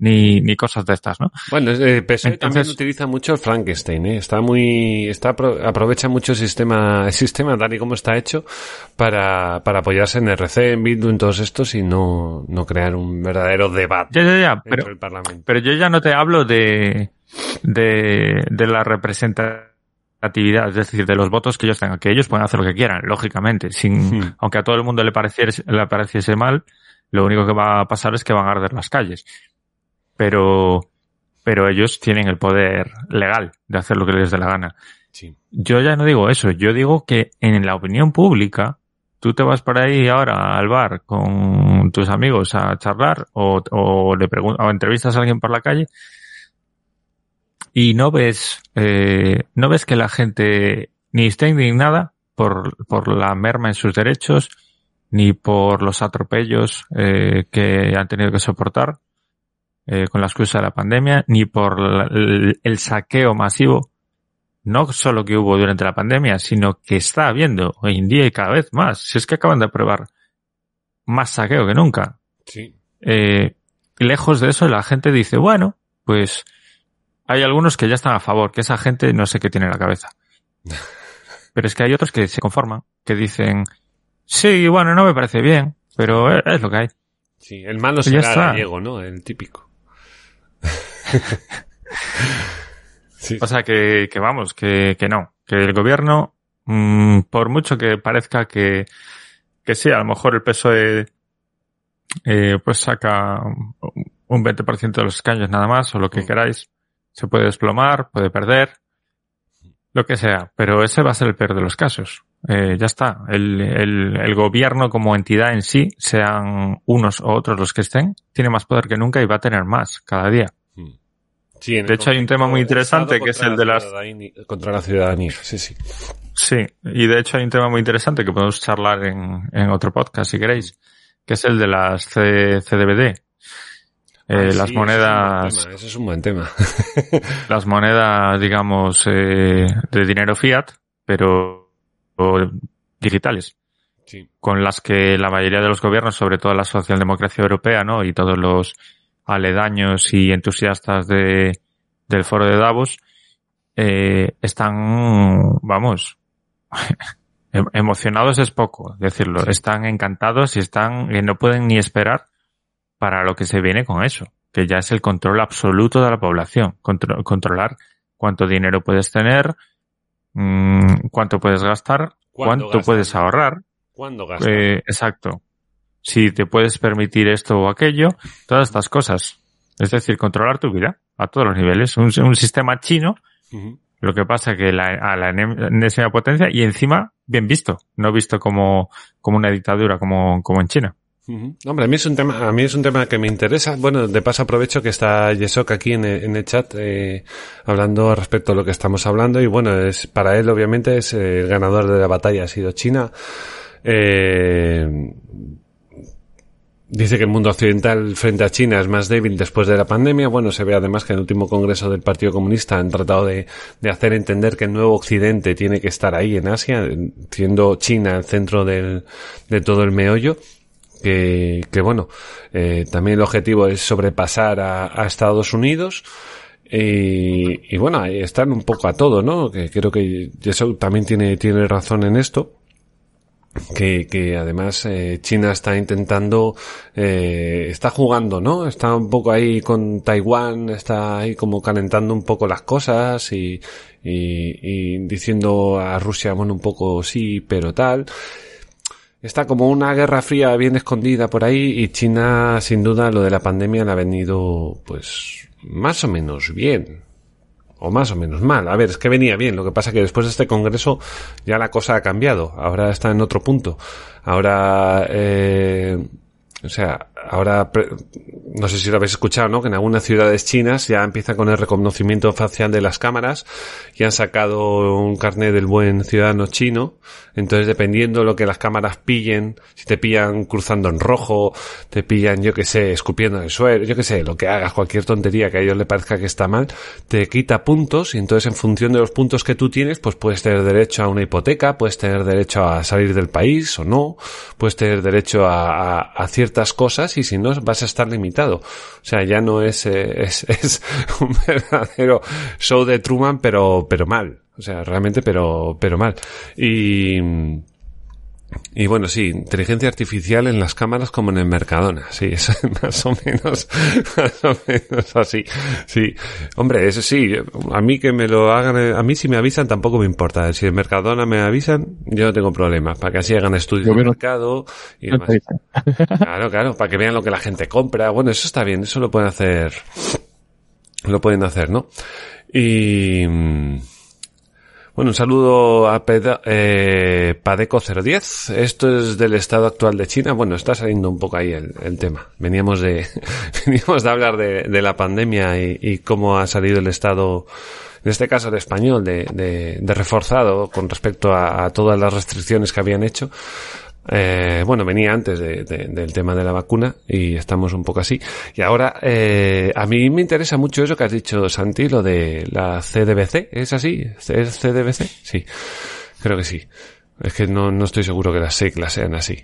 ni, ni cosas de estas, ¿no? Bueno, el PSOE también utiliza mucho el Frankenstein, ¿eh? Está muy, está, apro- aprovecha mucho el sistema, el sistema tal y como está hecho para, para apoyarse en RC, en Bildu, en todos estos y no, no crear un verdadero debate Ya, ya, ya, dentro pero, del Parlamento. pero yo ya no te hablo de, de, de la representatividad, es decir, de los votos que ellos tengan, que ellos pueden hacer lo que quieran, lógicamente, sin, Hmm. aunque a todo el mundo le pareciese, le pareciese mal, lo único que va a pasar es que van a arder las calles. Pero, pero ellos tienen el poder legal de hacer lo que les dé la gana. Sí. Yo ya no digo eso, yo digo que en la opinión pública, tú te vas por ahí ahora al bar con tus amigos a charlar o, o le pregun- o entrevistas a alguien por la calle y no ves, eh, no ves que la gente ni está indignada por, por la merma en sus derechos, ni por los atropellos eh, que han tenido que soportar eh, con la excusa de la pandemia, ni por la- el, el saqueo masivo, no solo que hubo durante la pandemia, sino que está habiendo hoy en día y cada vez más. Si es que acaban de aprobar más saqueo que nunca. Sí. Eh, lejos de eso, la gente dice, bueno, pues hay algunos que ya están a favor, que esa gente no sé qué tiene en la cabeza. [LAUGHS] Pero es que hay otros que se conforman, que dicen, sí, bueno, no me parece bien, pero es, lo que hay. Sí, el malo será gallego, ¿no? El típico. [LAUGHS] sí. O sea que, que vamos, que, que no, que el gobierno, mm, por mucho que parezca que, que sí, a lo mejor el PSOE eh, pues saca un 20% de los escaños nada más, o lo que Mm. queráis. Se puede desplomar, puede perder, lo que sea, pero ese va a ser el peor de los casos. Eh, ya está. El, el, el gobierno como entidad en sí, sean unos o otros los que estén, tiene más poder que nunca y va a tener más cada día. Sí, De hecho, hay un tema muy interesante que es el de la las- Contra la ciudadanía, sí, sí. Sí, y de hecho hay un tema muy interesante que podemos charlar en, en otro podcast si queréis, que es el de las C- CDBD. Eh, Ah, sí, las ese monedas, es Ese es un buen tema. [LAUGHS] [LAUGHS] las monedas, digamos, eh, de dinero fiat, pero digitales, Sí. con las que la mayoría de los gobiernos, sobre todo la socialdemocracia europea, ¿no? Y todos los aledaños y entusiastas de, del foro de Davos, eh, están, vamos, [LAUGHS] em- emocionados es poco decirlo, están encantados y están, no pueden ni esperar para lo que se viene con eso, que ya es el control absoluto de la población, Contro- controlar cuánto dinero puedes tener, mm, cuánto puedes gastar, ¿Cuándo cuánto puedes ahorrar, ¿Cuándo gastas? eh, exacto. Si te puedes permitir esto o aquello, todas estas cosas. Es decir, controlar tu vida a todos los niveles. Un, un sistema chino, lo que pasa que la, a la enésima potencia y encima bien visto, no visto como, como una dictadura como, como en China. Hombre, a mí es un tema, a mí es un tema que me interesa. Bueno, de paso aprovecho que está Yesok aquí en el, en el chat eh, hablando respecto a lo que estamos hablando y bueno, es para él obviamente es eh, el ganador de la batalla ha sido China. Eh, Dice que el mundo occidental frente a China es más débil después de la pandemia. Bueno, se ve además que en el último congreso del Partido Comunista han tratado de, hacer entender que el nuevo occidente tiene que estar ahí en Asia, siendo China el centro del, de todo el meollo que, que bueno, eh, también el objetivo es sobrepasar a, a Estados Unidos. Y, y bueno, están un poco a todo, ¿no? Que creo que eso también tiene, tiene razón en esto. Que, que además eh, China está intentando, eh, está jugando, ¿no? Está un poco ahí con Taiwán, está ahí como calentando un poco las cosas y, y, y diciendo a Rusia, bueno, un poco sí, pero tal. Está como una guerra fría bien escondida por ahí y China, sin duda, lo de la pandemia le ha venido, pues, más o menos bien. O más o menos mal. A ver, es que venía bien. Lo que pasa que después de este congreso ya la cosa ha cambiado. Ahora está en otro punto. Ahora, eh, o sea, ahora, no sé si lo habéis escuchado, ¿no? Que en algunas ciudades chinas ya empieza con el reconocimiento facial de las cámaras y han sacado un carnet del buen ciudadano chino. Entonces, dependiendo de lo que las cámaras pillen, si te pillan cruzando en rojo, te pillan, yo que sé, escupiendo en el suelo, yo que sé, lo que hagas, cualquier tontería que a ellos le parezca que está mal, te quita puntos y entonces en función de los puntos que tú tienes, pues puedes tener derecho a una hipoteca, puedes tener derecho a salir del país o no, puedes tener derecho a ciertas cosas y si no vas a estar limitado. O sea, ya no es, eh, [LAUGHS] es, es un verdadero show de Truman, pero, pero mal. O sea, realmente, pero, pero mal. Y, y bueno, sí, inteligencia artificial en las cámaras como en el Mercadona, sí, [LAUGHS] es más o menos, más o menos así, sí. Hombre, eso sí, a mí que me lo hagan, a mí si me avisan tampoco me importa, si en Mercadona me avisan, yo no tengo problema, para que así hagan estudios de mercado y demás. [LAUGHS] Claro, claro, para que vean lo que la gente compra, bueno, eso está bien, eso lo pueden hacer, lo pueden hacer, ¿no? Y, mm, bueno, un saludo a Peda- eh, Padeco010. Esto es del estado actual de China. Bueno, está saliendo un poco ahí el, tema. Veníamos de, [LAUGHS] veníamos de hablar de, la pandemia y, cómo ha salido el estado, en este caso el español, de, de, de reforzado con respecto a todas las restricciones que habían hecho. Eh, bueno, venía antes de- de- del tema de la vacuna y estamos un poco así. Y ahora, eh, a mí me interesa mucho eso que has dicho, Santi, lo de la CDBC. ¿Es así? ¿Es CDBC? Sí, creo que sí. Es que no, no estoy seguro que las siglas sean así.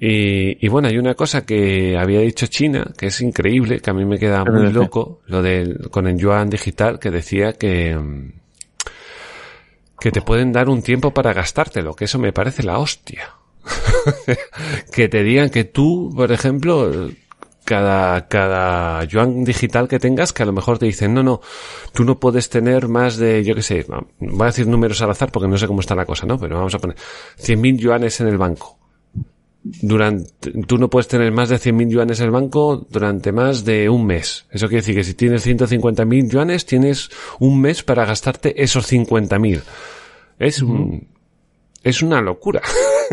Y, y bueno, hay una cosa que había dicho China, que es increíble, que a mí me queda muy loco, lo del, con el yuan digital, que decía que, que te pueden dar un tiempo para gastártelo, que eso me parece la hostia. [LAUGHS] que te digan que tú, por ejemplo, cada, cada yuan digital que tengas, que a lo mejor te dicen, no, no, tú no puedes tener más de, yo qué sé, voy a decir números al azar porque no sé cómo está la cosa, ¿no? Pero vamos a poner 100.000 yuanes en el banco. durante, tú no puedes tener más de 100.000 yuanes en el banco durante más de un mes. Eso quiere decir que si tienes 150.000 yuanes, tienes un mes para gastarte esos 50.000. Es un, es una locura.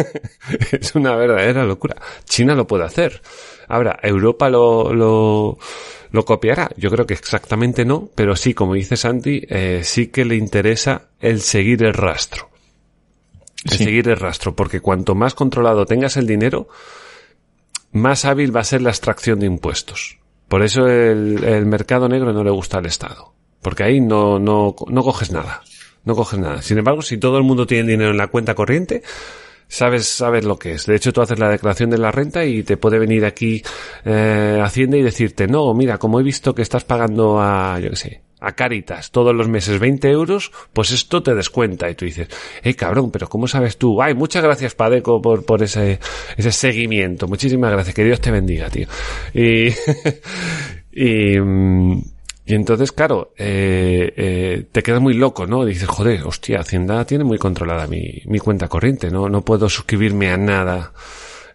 [LAUGHS] es una verdadera locura. China lo puede hacer. Ahora, Europa lo, lo, lo copiará. Yo creo que exactamente no, pero sí, como dice Santi, eh, sí que le interesa el seguir el rastro. El Sí. seguir el rastro, porque cuanto más controlado tengas el dinero, más hábil va a ser la extracción de impuestos. Por eso el, el mercado negro no le gusta al Estado. Porque ahí no, no, no coges nada. No coges nada. Sin embargo, si todo el mundo tiene dinero en la cuenta corriente, sabes, sabes lo que es. De hecho, tú haces la declaración de la renta y te puede venir aquí eh, Hacienda y decirte, no, mira, como he visto que estás pagando a, yo qué sé, a Caritas todos los meses 20 euros, pues esto te descuenta. Y tú dices, eh, cabrón, pero ¿cómo sabes tú? Ay, muchas gracias, Padeco, por, por ese, ese seguimiento. Muchísimas gracias. Que Dios te bendiga, tío. Y, [LAUGHS] y, mm, y entonces, claro, eh, eh, te quedas muy loco, ¿no? Dices, joder, hostia, Hacienda tiene muy controlada mi, mi cuenta corriente, ¿no? No puedo suscribirme a nada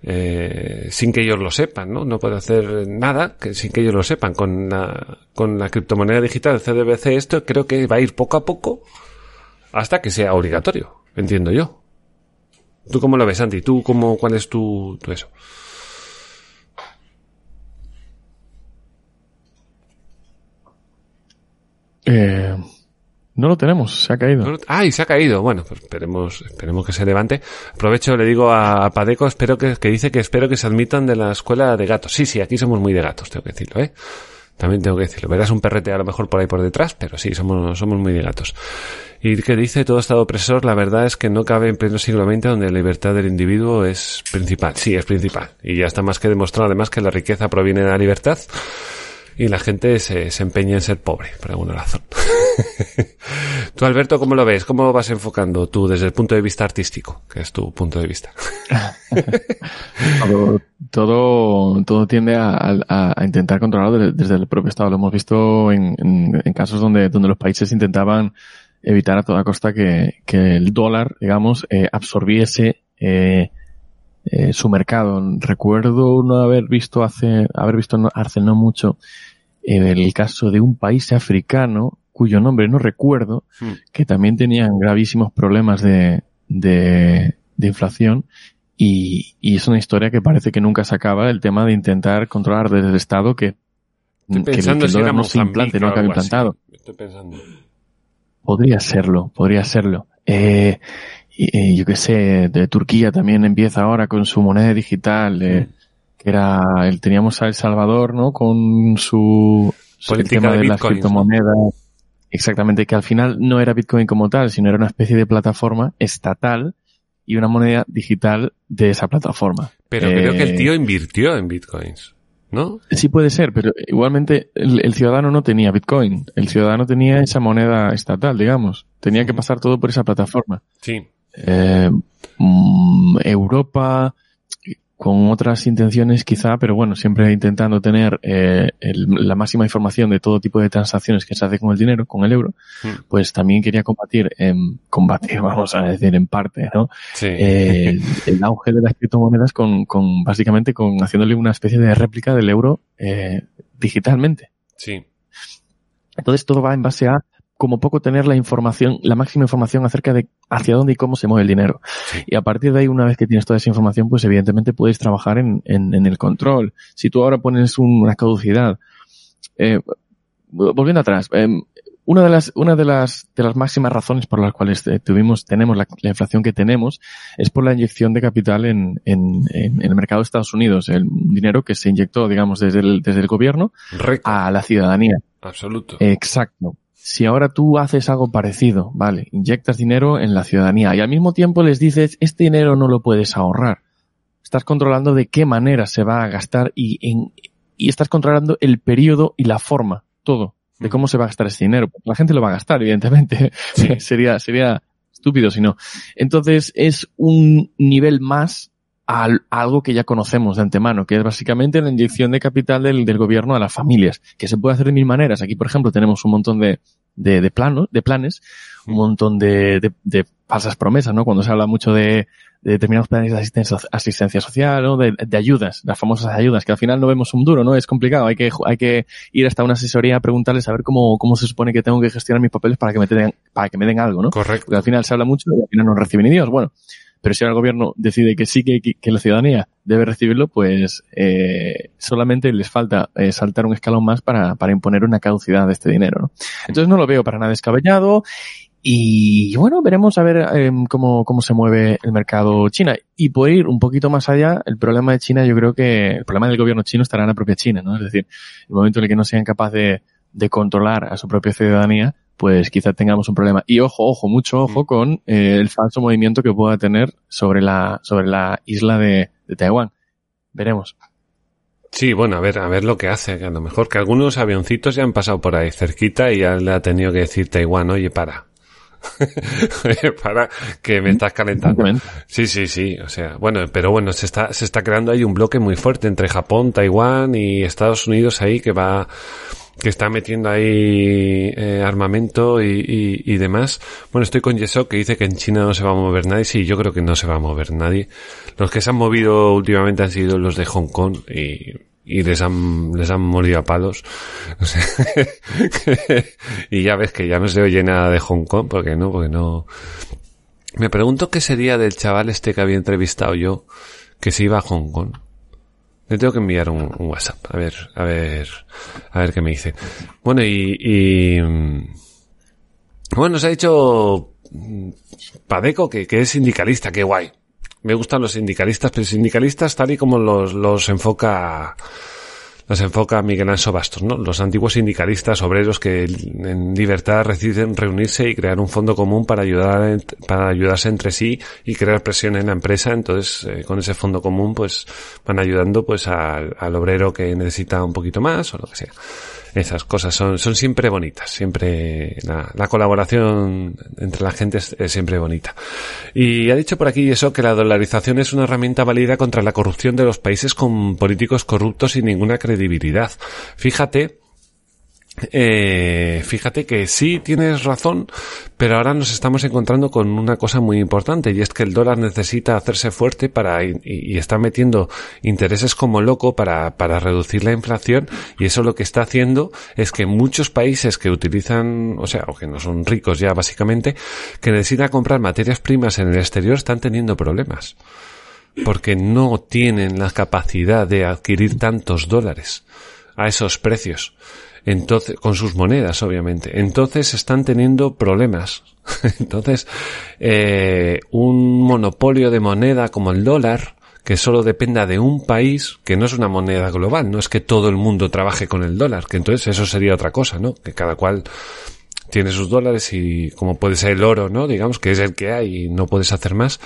eh, sin que ellos lo sepan, ¿no? No puedo hacer nada que, sin que ellos lo sepan. Con la, con la criptomoneda digital, el CDBC, esto creo que va a ir poco a poco hasta que sea obligatorio, entiendo yo. ¿Tú cómo lo ves, Santi? ¿Tú cómo, cuál es tu, tu eso? Eh, no lo tenemos, se ha caído. Lo- ¡Ay, se ha caído! Bueno, pues esperemos, esperemos que se levante. Aprovecho, le digo a Padeco, espero que, que dice que espero que se admitan de la escuela de gatos. Sí, sí, aquí somos muy de gatos, tengo que decirlo, ¿eh? También tengo que decirlo. Verás un perrete a lo mejor por ahí por detrás, pero sí, somos, somos muy de gatos. Y que dice todo Estado opresor, la verdad es que no cabe en pleno siglo XX donde la libertad del individuo es principal. Sí, es principal. Y ya está más que demostrado además que la riqueza proviene de la libertad y la gente se, se empeña en ser pobre, por alguna razón. [LAUGHS] tú, Alberto, ¿cómo lo ves? ¿Cómo vas enfocando tú desde el punto de vista artístico? Que es tu punto de vista. [LAUGHS] Todo, todo, tiende a, intentar controlarlo de- desde el propio Estado. Lo hemos visto en casos donde, donde los países intentaban evitar a toda costa que, que el dólar, digamos, eh, absorbiese eh, eh, su mercado. Recuerdo no haber visto hace, haber visto hace no mucho el caso de un país africano cuyo nombre no recuerdo, Hmm. que también tenían gravísimos problemas de, de, de inflación y, y es una historia que parece que nunca se acaba el tema de intentar controlar desde el Estado que, Estoy que el, pensando que el si era dólar no se implante, no acabe implantado. Estoy pensando. Podría serlo, podría serlo. Eh, y, y yo qué sé, de Turquía también empieza ahora con su moneda digital, eh, que era, el, teníamos a El Salvador, ¿no? Con su, el Política tema de de, las criptomonedas. Exactamente, que al final no era Bitcoin como tal, sino era una especie de plataforma estatal y una moneda digital de esa plataforma. Pero Eh, creo que el tío invirtió en bitcoins, ¿no? Sí puede ser, pero igualmente el, el ciudadano no tenía Bitcoin. El ciudadano tenía esa moneda estatal, digamos. Tenía que pasar todo por esa plataforma. Sí. Eh, mm, Europa con otras intenciones quizá, pero bueno, siempre intentando tener eh, el- la máxima información de todo tipo de transacciones que se hace con el dinero, con el euro, Mm. pues también quería combatir, en, combatir, [LAUGHS] vamos a decir en parte, ¿no? Sí. Eh, el, [LAUGHS] el auge de las criptomonedas con, con básicamente con haciéndole una especie de réplica del euro digitalmente. sí. Entonces todo va en base a como poco tener la información, la máxima información acerca de hacia dónde y cómo se mueve el dinero. Y a partir de ahí, una vez que tienes toda esa información, pues evidentemente puedes trabajar en, en, en el control. Si tú ahora pones un- una caducidad, eh, volviendo atrás, eh, una de las, una de las, de las máximas razones por las cuales eh, tuvimos, tenemos la, la inflación que tenemos es por la inyección de capital en, en, el mercado de Estados Unidos, el dinero que se inyectó, digamos, desde el, desde el gobierno a la ciudadanía. Absoluto. Exacto. Si ahora tú haces algo parecido, vale, inyectas dinero en la ciudadanía y al mismo tiempo les dices, este dinero no lo puedes ahorrar. Estás controlando de qué manera se va a gastar y, en, y estás controlando el periodo y la forma, todo, de cómo se va a gastar ese dinero. La gente lo va a gastar, evidentemente. Sí. [LAUGHS] sería, sería estúpido si no. Entonces es un nivel más a algo que ya conocemos de antemano, que es básicamente la inyección de capital del, del gobierno a las familias, que se puede hacer de mil maneras. Aquí, por ejemplo, tenemos un montón de, de, de planos, de planes, un montón de, de, de falsas promesas, ¿no? Cuando se habla mucho de, de determinados planes de asistencia, asistencia social, ¿no? De, de, ayudas, las famosas ayudas, que al final no vemos un duro, ¿no? Es complicado, hay que, hay que ir hasta una asesoría a preguntarles a ver cómo, cómo se supone que tengo que gestionar mis papeles para que me den, para que me den algo, ¿no? Correcto. Porque al final se habla mucho y al final no reciben ni Dios. Bueno, pero si el gobierno decide que sí que, la ciudadanía debe recibirlo, pues eh, solamente les falta eh, saltar un escalón más para, para imponer una caducidad de este dinero. ¿no? Entonces no lo veo para nada descabellado y bueno, veremos a ver eh, cómo, cómo se mueve el mercado China. Y por ir un poquito más allá, el problema de China, yo creo que el problema del gobierno chino estará en la propia China, ¿no? Es decir, el momento en el que no sean capaces de controlar a su propia ciudadanía, pues quizá tengamos un problema. Y ojo, ojo, mucho ojo con eh, el falso movimiento que pueda tener sobre la, sobre la isla de, de Taiwán. Veremos. Sí, bueno, a ver, a ver lo que hace, que a lo mejor que algunos avioncitos ya han pasado por ahí cerquita y ya le ha tenido que decir Taiwán, oye, para. [LAUGHS] para que me estás calentando. Sí, sí, sí. O sea, bueno, pero bueno, se está, se está creando ahí un bloque muy fuerte entre Japón, Taiwán y Estados Unidos ahí que va, que está metiendo ahí eh, armamento y, y, y, demás. Bueno, estoy con Yesok que dice que en China no se va a mover nadie. Sí, yo creo que no se va a mover nadie. Los que se han movido últimamente han sido los de Hong Kong y y les han, les han morido a palos. [LAUGHS] [LAUGHS] Y ya ves que ya no se oye nada de Hong Kong, porque no, porque no. Me pregunto qué sería del chaval este que había entrevistado yo, que se iba a Hong Kong. Le tengo que enviar un, WhatsApp, a ver, a ver, a ver qué me dice. Bueno, y, y bueno, se ha dicho Padeco que, que es sindicalista, qué guay me gustan los sindicalistas, pero sindicalistas tal y como los, los enfoca los enfoca Miguel Anso Bastos, ¿no? Los antiguos sindicalistas obreros que en libertad deciden reunirse y crear un fondo común para ayudar, para ayudarse entre sí y crear presión en la empresa. Entonces, eh, con ese fondo común, pues van ayudando, pues al obrero que necesita un poquito más o lo que sea esas cosas son, son siempre bonitas, siempre la, la colaboración entre la gente es, siempre bonita. Y ha dicho por aquí eso que la dolarización es una herramienta válida contra la corrupción de los países con políticos corruptos sin ninguna credibilidad. Fíjate eh, fíjate que sí tienes razón, pero ahora nos estamos encontrando con una cosa muy importante y es que el dólar necesita hacerse fuerte para y, está metiendo intereses como loco para, para reducir la inflación y eso lo que está haciendo es que muchos países que utilizan, o sea, o que no son ricos ya básicamente, que necesitan comprar materias primas en el exterior están teniendo problemas porque no tienen la capacidad de adquirir tantos dólares a esos precios entonces, con sus monedas, obviamente. Entonces están teniendo problemas. [LAUGHS] Entonces, eh, un monopolio de moneda como el dólar, que solo dependa de un país, que no es una moneda global, no es que todo el mundo trabaje con el dólar, que entonces eso sería otra cosa, ¿no? Que cada cual tiene sus dólares y como puede ser el oro, ¿no? Digamos que es el que hay y no puedes hacer más.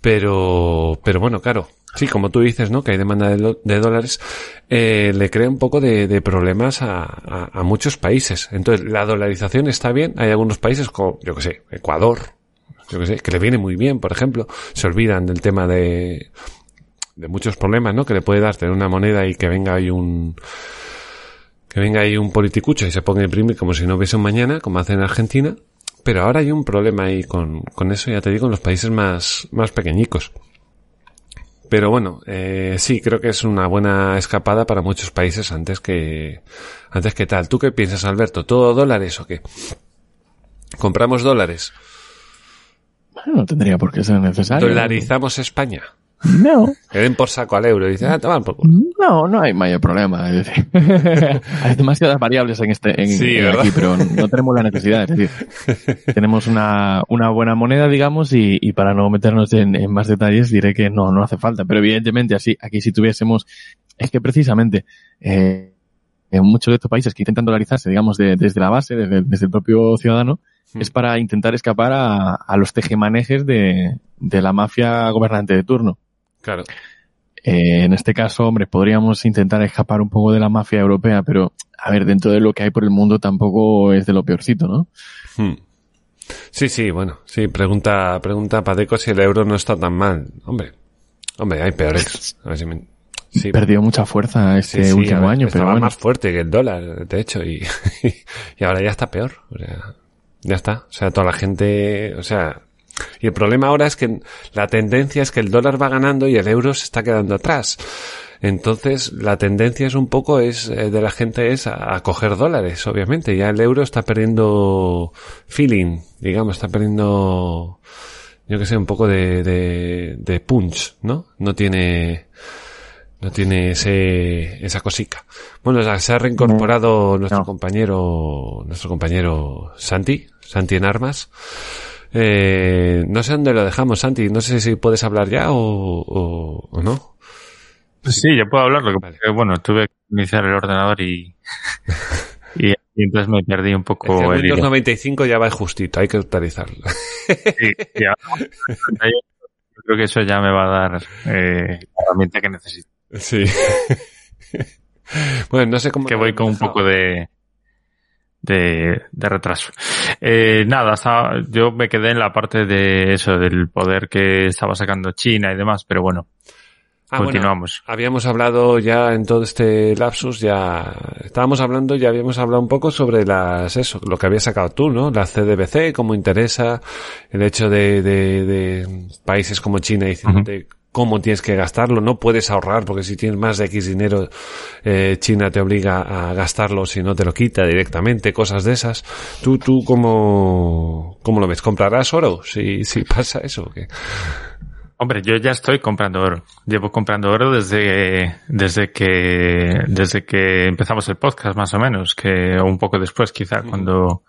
Pero, pero bueno, claro, Sí, como tú dices, ¿no? Que hay demanda de, de dólares, eh, le crea un poco de, de problemas a, a, muchos países. Entonces, la dolarización está bien. Hay algunos países como, yo que sé, Ecuador, yo que sé, que le viene muy bien, por ejemplo. Se olvidan del tema de, de muchos problemas, ¿no? Que le puede dar tener una moneda y que venga ahí un, que venga ahí un politicucho y se ponga a imprimir como si no hubiese un mañana, como hace en Argentina. Pero ahora hay un problema ahí con, con eso, ya te digo, en los países más, más pequeñicos. Pero bueno, eh, sí, creo que es una buena escapada para muchos países antes que, antes que tal. ¿Tú qué piensas, Alberto? ¿Todo dólares o qué? ¿Compramos dólares? Bueno, no tendría por qué ser necesario. ¿Dolarizamos España? No. Que den por saco al euro y dicen, ah, toman por culo. No, no hay mayor problema. Es decir, [LAUGHS] hay demasiadas variables en este, en, sí, en aquí, pero no tenemos la necesidad. Es decir, [LAUGHS] tenemos una, una buena moneda, digamos, y, y para no meternos en, en, más detalles diré que no, no hace falta. Pero evidentemente así, aquí si tuviésemos, es que precisamente, eh, en muchos de estos países que intentan dolarizarse, digamos, de, desde la base, desde, desde el propio ciudadano, Hmm. es para intentar escapar a, a los tejemanejes de, de la mafia gobernante de turno. Claro. Eh, en este caso, hombre, podríamos intentar escapar un poco de la mafia europea, pero a ver, dentro de lo que hay por el mundo tampoco es de lo peorcito, ¿no? Hmm. Sí, sí, bueno, sí, pregunta, pregunta Padeco si el euro no está tan mal. Hombre, hombre, hay peores. [LAUGHS] A ver si me... sí. Perdió mucha fuerza este sí, sí, último ver, año, estaba pero bueno. más fuerte que el dólar, de hecho, y, [LAUGHS] y ahora ya está peor. O sea, ya está. O sea, toda la gente, o sea, Y el problema ahora es que la tendencia es que el dólar va ganando y el euro se está quedando atrás. Entonces, la tendencia es un poco es eh, de la gente es a, coger dólares, obviamente. Ya el euro está perdiendo feeling, digamos, está perdiendo, yo que sé, un poco de, de, de punch, ¿no? No tiene, no tiene ese, esa cosica. Bueno, se ha reincorporado nuestro compañero, nuestro compañero Santi, Santi en armas. Eh, no sé dónde lo dejamos, Santi. No sé si puedes hablar ya o, o no. Sí, yo puedo hablar. Lo que bueno, tuve que iniciar el ordenador y, [LAUGHS] y, entonces me perdí un poco. El, Windows 95 ya va justito, hay que actualizarlo. Sí, ya. [LAUGHS] Yo creo que eso ya me va a dar eh, la herramienta que necesito. Sí. [LAUGHS] bueno, no sé cómo. Que voy con un poco de, de, de retraso. Eh, nada, yo me quedé en la parte de eso, del poder que estaba sacando China y demás, pero bueno, Ah, Continuamos. habíamos hablado ya en todo este lapsus, ya estábamos hablando, ya habíamos hablado un poco sobre las, eso, lo que había sacado tú, ¿no? La CDBC, cómo interesa el hecho de, de, de países como China diciéndote cómo tienes que gastarlo, no puedes ahorrar porque si tienes más de X dinero, eh, China te obliga a gastarlo si no te lo quita directamente, cosas de esas. ¿Tú, tú cómo, cómo lo ves? ¿Comprarás oro si, si pasa eso? ¿o qué? Hombre, yo ya estoy comprando oro. Llevo comprando oro desde, desde que, desde que empezamos el podcast, más o menos, que un poco después, quizá, cuando,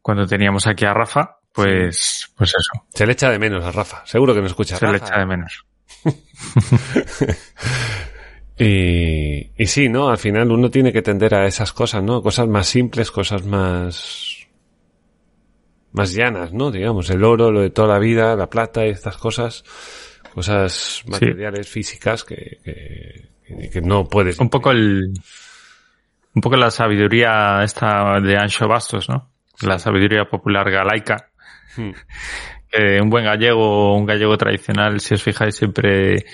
cuando teníamos aquí a Rafa, pues, pues eso. Se le echa de menos a Rafa. Seguro que no escucha. Se le echa de menos. [LAUGHS] y, y sí, ¿no? Al final uno tiene que tender a esas cosas, ¿no? Cosas más simples, cosas más, más llanas, ¿no? Digamos, el oro, lo de toda la vida, la plata y estas cosas, cosas materiales, físicas que, que, que, no puedes. Un poco el, un poco la sabiduría esta de Ancho Bastos, ¿no? La sabiduría popular galaica. [LAUGHS] Un buen gallego, un gallego tradicional, si os fijáis, siempre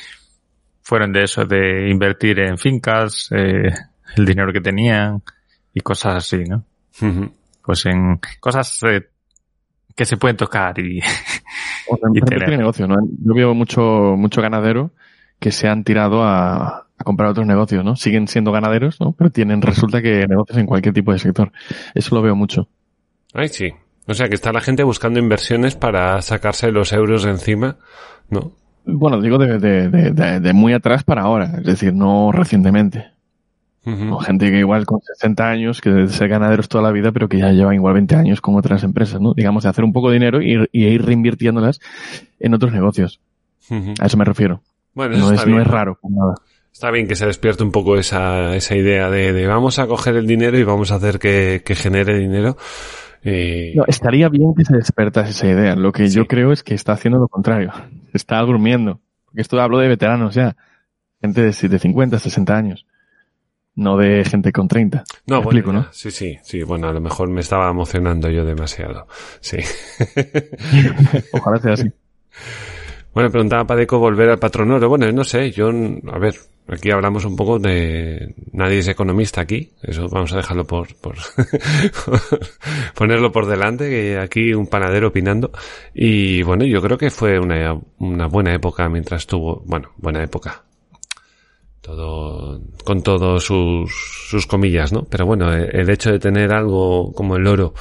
fueron de eso, de invertir en fincas, eh, el dinero que tenían y cosas así, ¿no? Pues en cosas eh, que se pueden tocar y, [LAUGHS] y tener. negocio, ¿no? Yo veo mucho, mucho ganadero que se han tirado a, a, comprar otros negocios, ¿no? Siguen siendo ganaderos, ¿no? Pero tienen, resulta que negocios en cualquier tipo de sector. Eso lo veo mucho. Ay, sí. O sea, que está la gente buscando inversiones para sacarse los euros de encima, ¿no? Bueno, digo de, de, de, de muy atrás para ahora, es decir, no recientemente. O gente que igual con 60 años, que ser ganaderos toda la vida, pero que ya llevan igual 20 años con otras empresas, ¿no? Digamos, de hacer un poco de dinero y, ir reinvirtiéndolas en otros negocios. A eso me refiero. Bueno, no, es, no es raro, nada. Está bien que se despierte un poco esa, esa idea de, de vamos a coger el dinero y vamos a hacer que, que genere dinero. No, estaría bien que se despertase esa idea. Lo que yo creo es que está haciendo lo contrario. [LAUGHS] Está durmiendo. Porque esto hablo de veteranos ya. Gente de, de 50, 60 años no de gente con 30. No, explico, ¿no? Sí, sí, sí. Bueno, a lo mejor me estaba emocionando yo demasiado. Sí. [LAUGHS] Ojalá sea así. Bueno, preguntaba Padeco volver al patronoro. Bueno, no sé, yo, a ver, aquí hablamos un poco de, nadie es economista aquí, eso vamos a dejarlo por, por [LAUGHS] ponerlo por delante, que aquí un panadero opinando. Y bueno, yo creo que fue una, una buena época mientras estuvo, bueno, buena época todo con todos sus, sus comillas, ¿no? Pero bueno, eh, el hecho de tener algo como el oro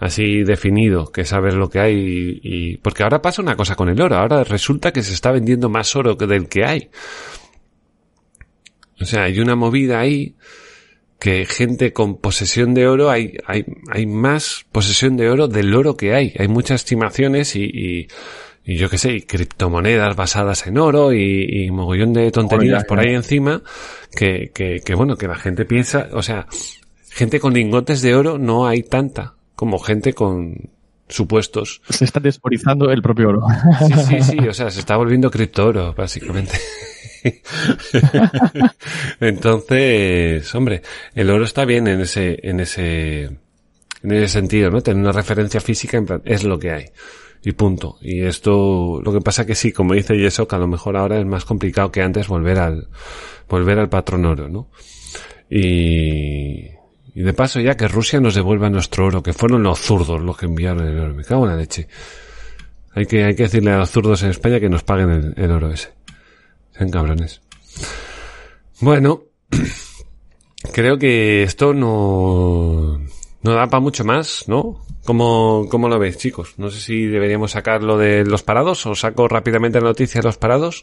así definido, que sabes lo que hay y, porque ahora pasa una cosa con el oro, ahora resulta que se está vendiendo más oro que del que hay. O sea, hay una movida ahí que gente con posesión de oro hay, hay, hay más posesión de oro del oro que hay. Hay muchas estimaciones y y yo qué sé, criptomonedas basadas en oro y, y mogollón de tonterías por ahí encima que, que, que, bueno, que la gente piensa, o sea, gente con lingotes de oro no hay tanta como gente con supuestos. Se está desporizando el propio oro. Sí, sí, sí, [LAUGHS] o sea, se está volviendo cripto oro, básicamente. [LAUGHS] Entonces, hombre, el oro está bien en ese, en ese, en ese sentido, ¿no? Tener una referencia física en plan, es lo que hay y punto. Y esto, lo que pasa que sí, como dice Yeso, que a lo mejor ahora es más complicado que antes volver al, volver al patrón oro, ¿no? Y, y de paso ya que Rusia nos devuelva nuestro oro, que fueron los zurdos los que enviaron el oro. Me cago en la leche. Hay que, hay que decirle a los zurdos en España que nos paguen el, el oro ese. Sean cabrones. Bueno, [CLEARS THROAT] creo que esto no, no da para mucho más, ¿no? ¿Cómo, ¿Cómo lo veis, chicos? No sé si deberíamos sacar lo de los parados o saco rápidamente la noticia de los parados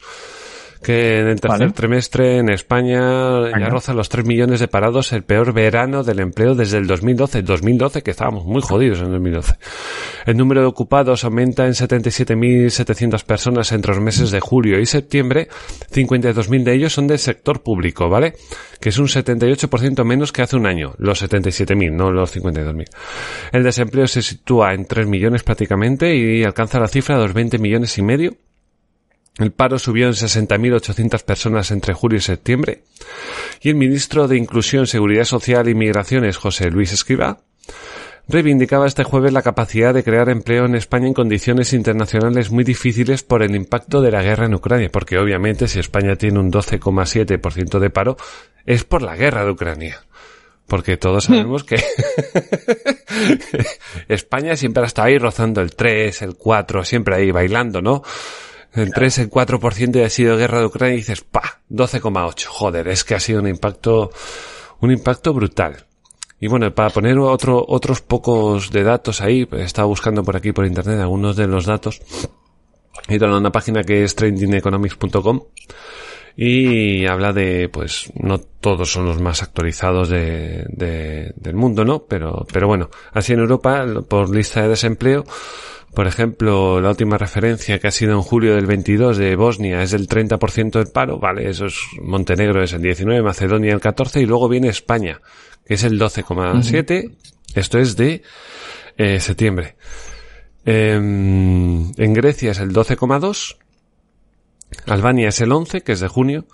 que en el tercer Vale. trimestre en España ya Venga. roza los 3 millones de parados, el peor verano del empleo desde el 2012. 2012, que estábamos muy jodidos en 2012. El número de ocupados aumenta en 77.700 personas entre los meses de julio y septiembre. 52.000 de ellos son del sector público, ¿vale? Que es un 78% menos que hace un año. Los 77.000, no los 52.000. El desempleo se sitúa en 3 millones prácticamente y alcanza la cifra de los 20 millones y medio. El paro subió en 60.800 personas entre julio y septiembre. Y el ministro de Inclusión, Seguridad Social y Migraciones, José Luis Escrivá, reivindicaba este jueves la capacidad de crear empleo en España en condiciones internacionales muy difíciles por el impacto de la guerra en Ucrania, porque obviamente si España tiene un 12,7% de paro es por la guerra de Ucrania. Porque todos sabemos que [LAUGHS] España siempre ha estado ahí rozando el 3, el 4, siempre ahí bailando, ¿no? El 3, el 4% y ha sido guerra de Ucrania y dices, pa, 12,8. Joder, es que ha sido un impacto, un impacto brutal. Y bueno, para poner otro, otros pocos de datos ahí, he estado buscando por aquí por internet algunos de los datos. He ido a una página que es trendingeconomics.com y habla de, pues, no todos son los más actualizados de, de- del mundo, ¿no? Pero, pero bueno, así en Europa, por lista de desempleo, por ejemplo, la última referencia que ha sido en julio del 22 de Bosnia es del 30% del paro, vale, eso es Montenegro es el 19, Macedonia el 14 y luego viene España, que es el 12,7, esto es de eh, septiembre. Em, en Grecia es el 12,2, Albania es el 11, que es de junio,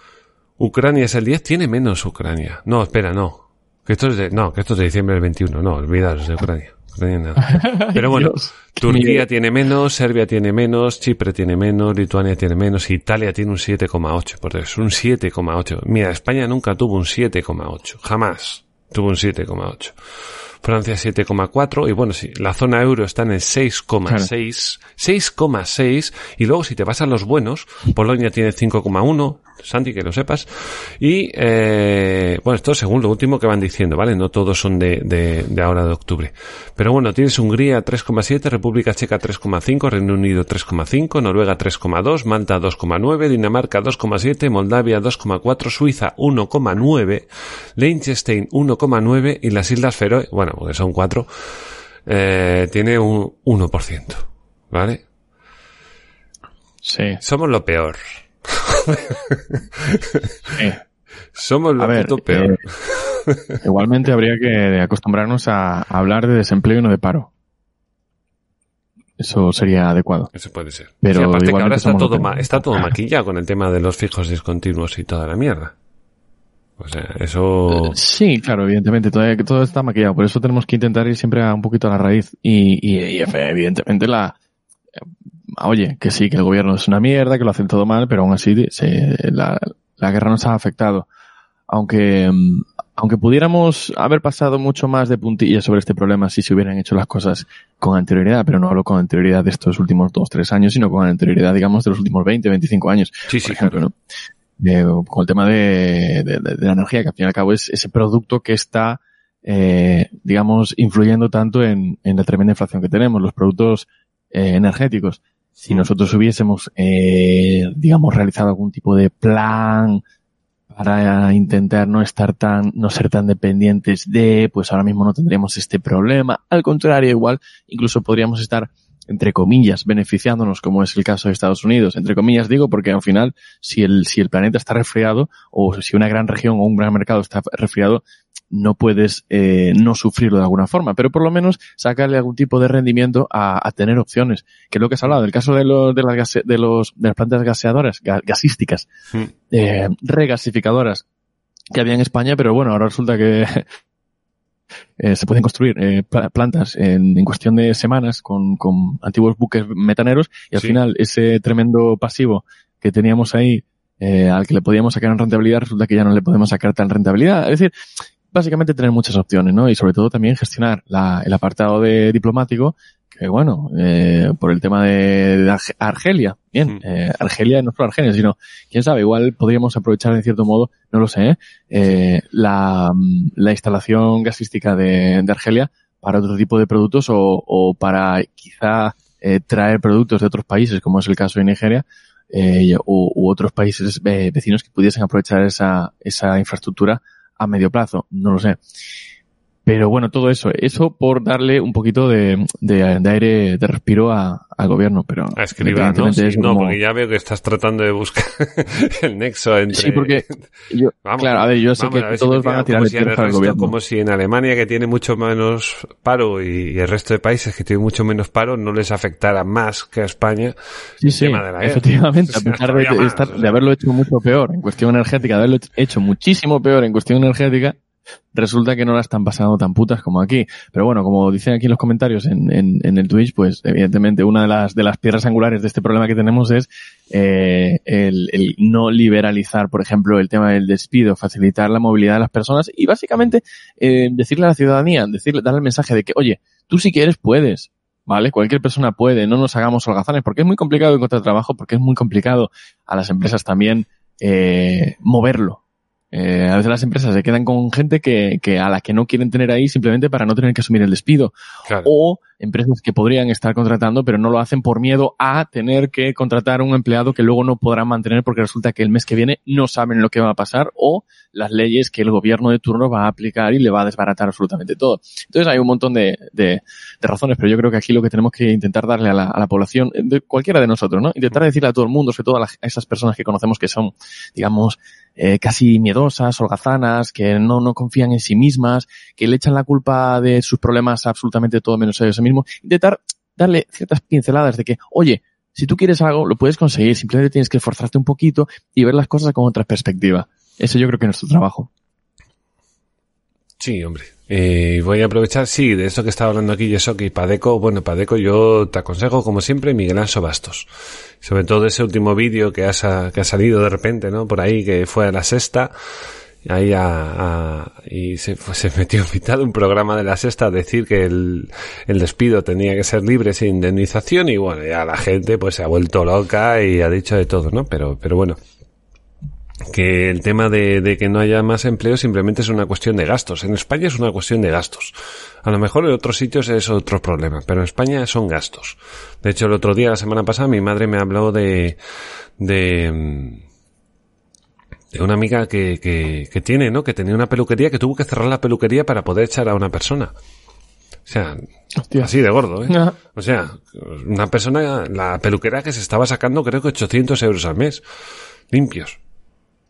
Ucrania es el 10, tiene menos Ucrania. No, espera, no. Que esto es de, no, que esto es de diciembre del 21, no, olvidaros de Ucrania. Ucrania nada. [LAUGHS] Pero bueno, Dios. Turquía tiene menos, Serbia tiene menos, Chipre tiene menos, Lituania tiene menos, Italia tiene un 7,8, por eso, un 7,8. Mira, España nunca tuvo un 7,8, jamás tuvo un 7,8. Francia 7,4 y bueno, sí, la zona euro está en el 6,6, 6,6 y luego si te vas a los buenos, Polonia tiene 5,1, Santi, que lo sepas, y eh, bueno, esto según lo último que van diciendo, ¿vale? No todos son de, de, de ahora de octubre. Pero bueno, tienes Hungría 3,7, República Checa 3,5, Reino Unido 3,5, Noruega 3,2, Malta 2,9, Dinamarca 2,7, Moldavia 2,4, Suiza 1,9, Liechtenstein 1,9 y las Islas Feroe, bueno, porque son cuatro, eh, tiene un 1%, ¿vale? Sí. Somos lo peor. [LAUGHS] Somos lo ver, puto peor. eh, igualmente habría que acostumbrarnos a, a hablar de desempleo y no de paro. Eso sería adecuado. Eso puede ser. Pero Sí, aparte que ahora está todo, ma- está todo maquillado con el tema de los fijos discontinuos y toda la mierda. O sea, eso... Sí, claro, evidentemente, todo, todo está maquillado. Por eso tenemos que intentar ir siempre a un poquito a la raíz. Y, y, y evidentemente la... eh, Oye, que sí, que el gobierno es una mierda, que lo hacen todo mal, pero aún así se- la, la guerra nos ha afectado. Aunque, mm, aunque pudiéramos haber pasado mucho más de puntillas sobre este problema si se hubieran hecho las cosas con anterioridad, pero no hablo con anterioridad de estos últimos dos, tres años, sino con anterioridad, digamos, de los últimos 20, 25 años Sí, por sí, ejemplo, claro. ¿no? De- con el tema de, de- de- de la energía, que al fin y al cabo es ese producto que está, eh, digamos, influyendo tanto en, en la tremenda inflación que tenemos, los productos eh, energéticos. Si nosotros hubiésemos, eh, digamos, realizado algún tipo de plan para intentar no estar tan, no ser tan dependientes de, pues ahora mismo no tendríamos este problema. Al contrario, igual, incluso podríamos estar entre comillas, beneficiándonos, como es el caso de Estados Unidos. Entre comillas digo porque al final, si el, si el planeta está resfriado, o si una gran región o un gran mercado está resfriado, no puedes eh, no sufrirlo de alguna forma, pero por lo menos sacarle algún tipo de rendimiento a, a tener opciones, que es lo que has hablado, el caso de, los de, las, gase- de, los, de las plantas gaseadoras, ga- gasísticas, Mm. eh, regasificadoras que había en España, pero bueno, ahora resulta que eh, se pueden construir eh, pla- plantas en, en cuestión de semanas con, con antiguos buques metaneros y al Sí. final ese tremendo pasivo que teníamos ahí eh, al que le podíamos sacar en rentabilidad resulta que ya no le podemos sacar tan rentabilidad. Es decir, básicamente tener muchas opciones, ¿no? Y sobre todo también gestionar la- el apartado de diplomático que bueno, eh, por el tema de, de Arge- Argelia. Bien, Mm. eh, Argelia no solo Argelia, sino, quién sabe, igual podríamos aprovechar en cierto modo, no lo sé, ¿eh? Eh, la, mm, la instalación gasística de, de Argelia para otro tipo de productos o, o para quizá eh, traer productos de otros países, como es el caso de Nigeria, eh, u, u otros países vecinos que pudiesen aprovechar esa, esa infraestructura a medio plazo, no lo sé. Pero bueno, todo eso, eso por darle un poquito de, de, de aire de respiro a- al gobierno, pero A escribir, ¿no? Sí, no, como- porque ya veo que estás tratando de buscar [LAUGHS] el nexo entre... Sí, porque yo, [LAUGHS] Vamos, claro, a ver, yo sé que todos van a tirar de si el resto- gobierno. Como si en Alemania, que tiene mucho menos paro, y, y el resto de países que tienen mucho menos paro, no les afectara más que a España. Sí, el sí, tema de la guerra. efectivamente, a [LAUGHS] pesar de, más, estar- de haberlo hecho mucho peor en cuestión energética, de haberlo hecho muchísimo peor en cuestión energética, resulta que no la están pasando tan putas como aquí. Pero bueno, como dicen aquí en los comentarios en, el Twitch, pues evidentemente una de las, de las piedras angulares de este problema que tenemos es eh, el, el no liberalizar, por ejemplo, el tema del despido, facilitar la movilidad de las personas y básicamente eh, decirle a la ciudadanía, decirle, darle el mensaje de que, oye, tú si quieres puedes, ¿vale? Cualquier persona puede, no nos hagamos holgazanes, porque es muy complicado encontrar trabajo, porque es muy complicado a las empresas también eh, moverlo. Eh, a veces las empresas se quedan con gente que, que a la que no quieren tener ahí simplemente para no tener que asumir el despido. Claro. O empresas que podrían estar contratando pero no lo hacen por miedo a tener que contratar un empleado que luego no podrán mantener porque resulta que el mes que viene no saben lo que va a pasar o las leyes que el gobierno de turno va a aplicar y le va a desbaratar absolutamente todo. Entonces hay un montón de, de, de razones, pero yo creo que aquí lo que tenemos que intentar darle a la, a la población, de cualquiera de nosotros, ¿no? Intentar decirle a todo el mundo, sobre todo a, las- esas personas que conocemos que son, digamos, eh, casi miedosas, holgazanas, que no, no confían en sí mismas, que le echan la culpa de sus problemas absolutamente todo menos ellos mismos, intentar darle ciertas pinceladas de que, oye, si tú quieres algo, lo puedes conseguir, simplemente tienes que esforzarte un poquito y ver las cosas con otra perspectiva. Eso yo creo que es nuestro trabajo. Sí, hombre. Eh, voy a aprovechar, sí, de eso que estaba hablando aquí, Yesoki y Padeco. Bueno, Padeco, yo te aconsejo, como siempre, Miguel Anso Bastos. Sobre todo ese último vídeo que que ha salido de repente, ¿no? Por ahí, que fue a la sexta. Ahí a, a- y se, fue- se metió en mitad de un programa de la sexta a decir que el, el despido tenía que ser libre sin indemnización y bueno, ya la gente pues se ha vuelto loca y ha dicho de todo, ¿no? Pero, pero bueno, que el tema de, de que no haya más empleo simplemente es una cuestión de gastos. En España es una cuestión de gastos. A lo mejor en otros sitios es otro problema, pero en España son gastos. De hecho, el otro día, la semana pasada, mi madre me habló de, de, de una amiga que, que, que tiene, ¿no? Que tenía una peluquería que tuvo que cerrar la peluquería para poder echar a una persona. O sea, Hostia. así de gordo, ¿eh? O sea, una persona, la peluquera que se estaba sacando creo que 800 euros al mes, limpios.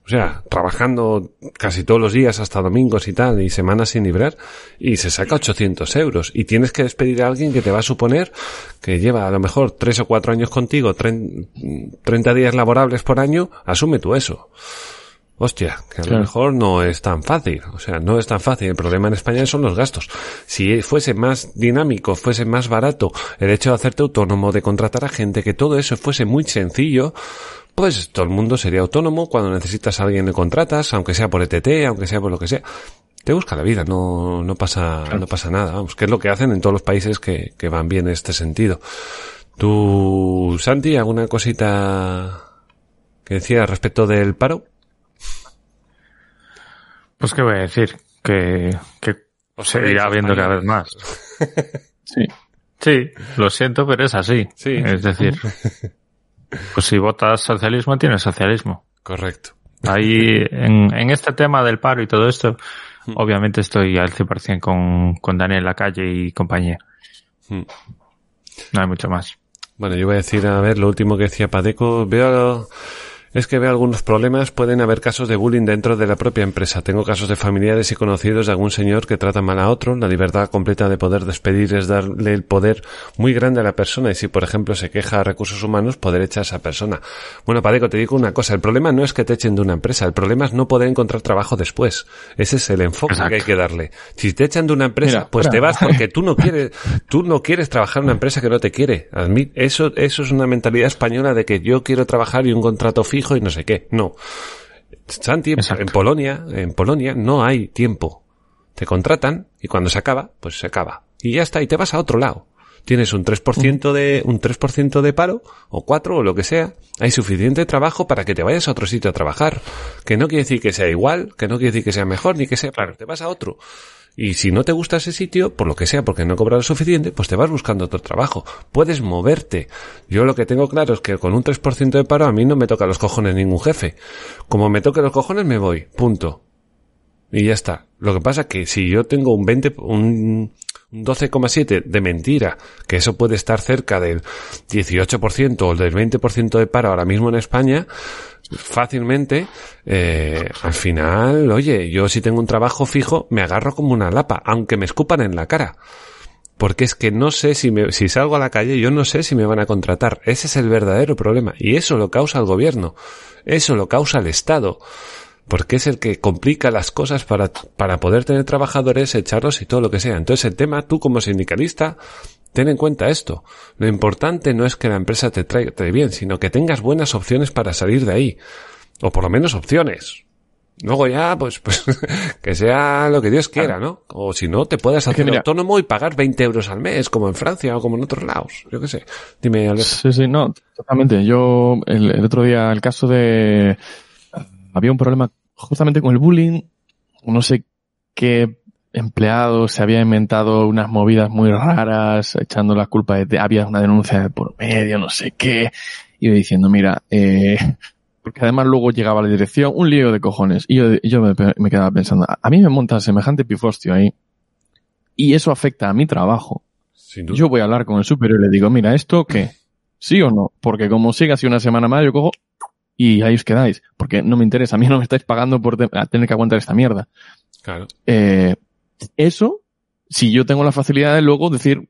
O sea, trabajando casi todos los días hasta domingos y tal, y semanas sin librar, y se saca 800 euros. Y tienes que despedir a alguien que te va a suponer que lleva a lo mejor 3 o 4 años contigo, tren- 30 días laborables por año, asume tú eso. Hostia, que a lo mejor no es tan fácil. O sea, no es tan fácil. El problema en España son los gastos. Si fuese más dinámico, fuese más barato el hecho de hacerte autónomo, de contratar a gente, que todo eso fuese muy sencillo, pues todo el mundo sería autónomo. Cuando necesitas a alguien le contratas, aunque sea por ETT, aunque sea por lo que sea. Te busca la vida, no, no pasa, no pasa nada. Vamos, que es lo que hacen en todos los países que, que van bien en este sentido. Tú, Santi, alguna cosita que decía respecto del paro? Pues qué voy a decir, que, que seguirá habiendo cada vez más. [LAUGHS] Sí. Sí, lo siento, pero es así. Sí. Es decir, [LAUGHS] pues si votas socialismo, tienes socialismo. Correcto. Ahí, [LAUGHS] en, en este tema del paro y todo esto, obviamente estoy al 100% con, con Daniel Lacalle y compañía. Hmm. No hay mucho más. Bueno, yo voy a decir, a ver, lo último que decía Padeco. Veo, es que veo algunos problemas. Pueden haber casos de bullying dentro de la propia empresa. Tengo casos de familiares y conocidos de algún señor que trata mal a otro. La libertad completa de poder despedir es darle el poder muy grande a la persona. Y si, por ejemplo, se queja a recursos humanos, poder echar a esa persona. Bueno, Padeco, te digo una cosa. El problema no es que te echen de una empresa. El problema es no poder encontrar trabajo después. Ese es el enfoque Exacto. que hay que darle. Si te echan de una empresa, Mira, pues te vas porque tú no [LAUGHS] quieres, tú no quieres trabajar en una empresa que no te quiere. Admit, eso, eso es una mentalidad española de que yo quiero trabajar y un contrato fijo y no sé qué. No. Santi, Exacto. en Polonia, en Polonia no hay tiempo. Te contratan y cuando se acaba, pues se acaba. Y ya está, y te vas a otro lado. tienes un 3% de, un 3% de paro, o 4, o lo que sea, hay suficiente trabajo para que te vayas a otro sitio a trabajar. Que no quiere decir que sea igual, que no quiere decir que sea mejor, ni que sea, claro, te vas a otro. Y si no te gusta ese sitio, por lo que sea, porque no cobras lo suficiente, pues te vas buscando otro trabajo. Puedes moverte. Yo lo que tengo claro es que con un 3% de paro a mí no me toca los cojones ningún jefe. Como me toque los cojones me voy. Punto. Y ya está. Lo que pasa es que si yo tengo un 20, un 12,7 de mentira, que eso puede estar cerca del 18% o del 20% de paro ahora mismo en España, fácilmente, eh, al final, oye, yo si tengo un trabajo fijo, me agarro como una lapa, aunque me escupan en la cara. Porque es que no sé si me, si salgo a la calle, yo no sé si me van a contratar. Ese es el verdadero problema. Y eso lo causa el gobierno. Eso lo causa el Estado. Porque es el que complica las cosas para, para poder tener trabajadores, echarlos y todo lo que sea. Entonces el tema, tú como sindicalista, Ten en cuenta esto. Lo importante no es que la empresa te traiga bien, sino que tengas buenas opciones para salir de ahí. O por lo menos opciones. Luego ya, pues, [LAUGHS] pues que sea lo que Dios quiera, ¿no? O si no, te puedes hacer autónomo y pagar 20 euros al mes, como en Francia o como en otros lados. Yo qué sé. Dime, Alberto. Sí, sí, no, totalmente. Yo, el, el otro día, el caso de... Había un problema justamente con el bullying. No sé qué empleado se había inventado unas movidas muy raras, echando la culpa de, había una denuncia por medio, no sé qué, y diciendo, mira, eh, [LAUGHS] porque además luego llegaba a la dirección, un lío de cojones, y yo, yo me, quedaba pensando, a mí me monta semejante pifostio ahí, y eso afecta a mi trabajo. Yo voy a hablar con el superior y le digo, mira, ¿esto qué? ¿Sí o no? Porque como siga así una semana más, yo cojo y ahí os quedáis. Porque no me interesa. A mí no me estáis pagando por tener que aguantar esta mierda. Claro. Eh, eso, si yo tengo la facilidad de luego decir,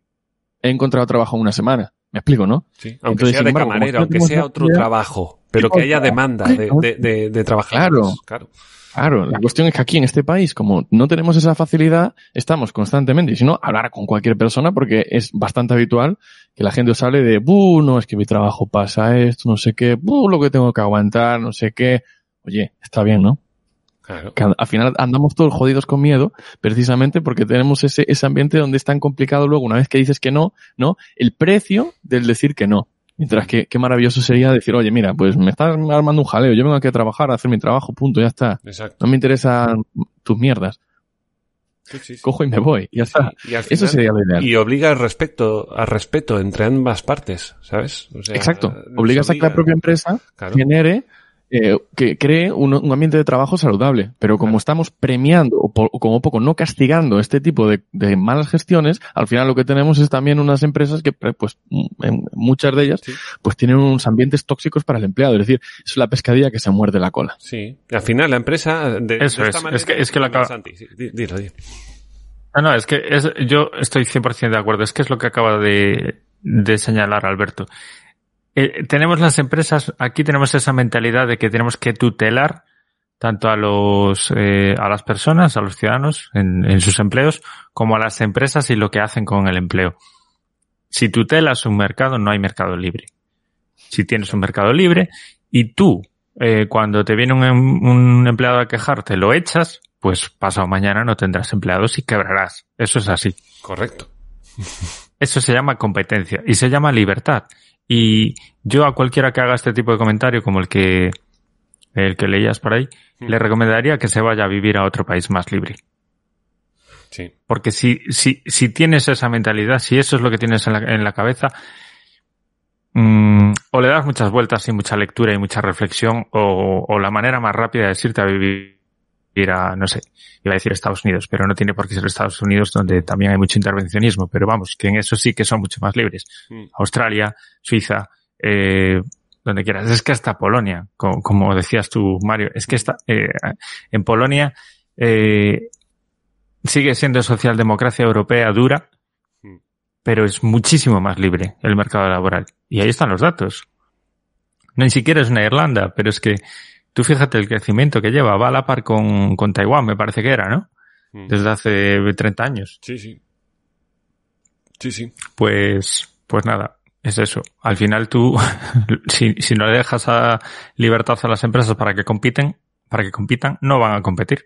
he encontrado trabajo en una semana. Me explico, ¿no? Sí, aunque sea de camarero, aunque sea otro trabajo, pero que haya demanda de, de, de, Claro, claro. Claro, la cuestión es que aquí en este país, como no tenemos esa facilidad, estamos constantemente, y si no, hablar con cualquier persona, porque es bastante habitual que la gente os hable de, buh, no, es que mi trabajo pasa esto, no sé qué, buh, lo que tengo que aguantar, no sé qué. Oye, está bien, ¿no? Al final andamos todos jodidos con miedo, precisamente porque tenemos ese, ese ambiente donde es tan complicado luego, una vez que dices que no, ¿no? El precio del decir que no. Mientras que qué maravilloso sería decir, oye, mira, pues me estás armando un jaleo, yo vengo aquí a trabajar, a hacer mi trabajo, punto, ya está. No me interesan tus mierdas. Cojo y me voy, ya está. Eso sería lo ideal. Y obliga al respeto, al respeto entre ambas partes, ¿sabes? Exacto. Obligas a que la propia empresa genere eh, que cree un, ambiente de trabajo saludable. Pero como estamos premiando o, como poco no castigando este tipo de, malas gestiones, al final lo que tenemos es también unas empresas que, pues, en muchas de ellas, pues tienen unos ambientes tóxicos para el empleado. Es decir, es la pescadilla que se muerde la cola. Sí. al final la empresa de, Eso es, es que, es que lo acaba... No, no, es que es, yo estoy 100% de acuerdo. Es que es lo que acaba de, de señalar Alberto. Eh, tenemos las empresas, aquí tenemos esa mentalidad de que tenemos que tutelar tanto a los eh, a las personas, a los ciudadanos en, en, sus empleos, como a las empresas y lo que hacen con el empleo. Si tutelas un mercado, no hay mercado libre. Si tienes un mercado libre y tú, eh, cuando te viene un, em, un empleado a quejarte, lo echas, pues pasado mañana no tendrás empleados y quebrarás. Eso es así. Correcto. Eso se llama competencia y se llama libertad. Y yo a cualquiera que haga este tipo de comentario, como el que, el que leías por ahí, mm. le recomendaría que se vaya a vivir a otro país más libre. Sí. Porque si, si, si tienes esa mentalidad, si eso es lo que tienes en la, en la cabeza, mmm, o le das muchas vueltas y mucha lectura y mucha reflexión, o, o la manera más rápida de irte a vivir ir a, no sé, iba a decir Estados Unidos, pero no tiene por qué ser Estados Unidos donde también hay mucho intervencionismo, pero vamos, que en eso sí que son mucho más libres. Mm. Australia, Suiza, eh, donde quieras. Es que hasta Polonia, como, decías tú, Mario, es que está, eh, en Polonia eh, sigue siendo socialdemocracia europea dura, mm. pero es muchísimo más libre el mercado laboral. Y ahí están los datos. No ni siquiera es una Irlanda, pero es que Tú fíjate el crecimiento que lleva, va a la par con, con Taiwán, me parece que era, ¿no? Mm. Desde hace 30 años. Sí, sí. Sí, sí. Pues, pues nada, es eso. Al final tú, [LAUGHS] si, si no le dejas a libertad a las empresas para que compiten, para que compitan, no van a competir.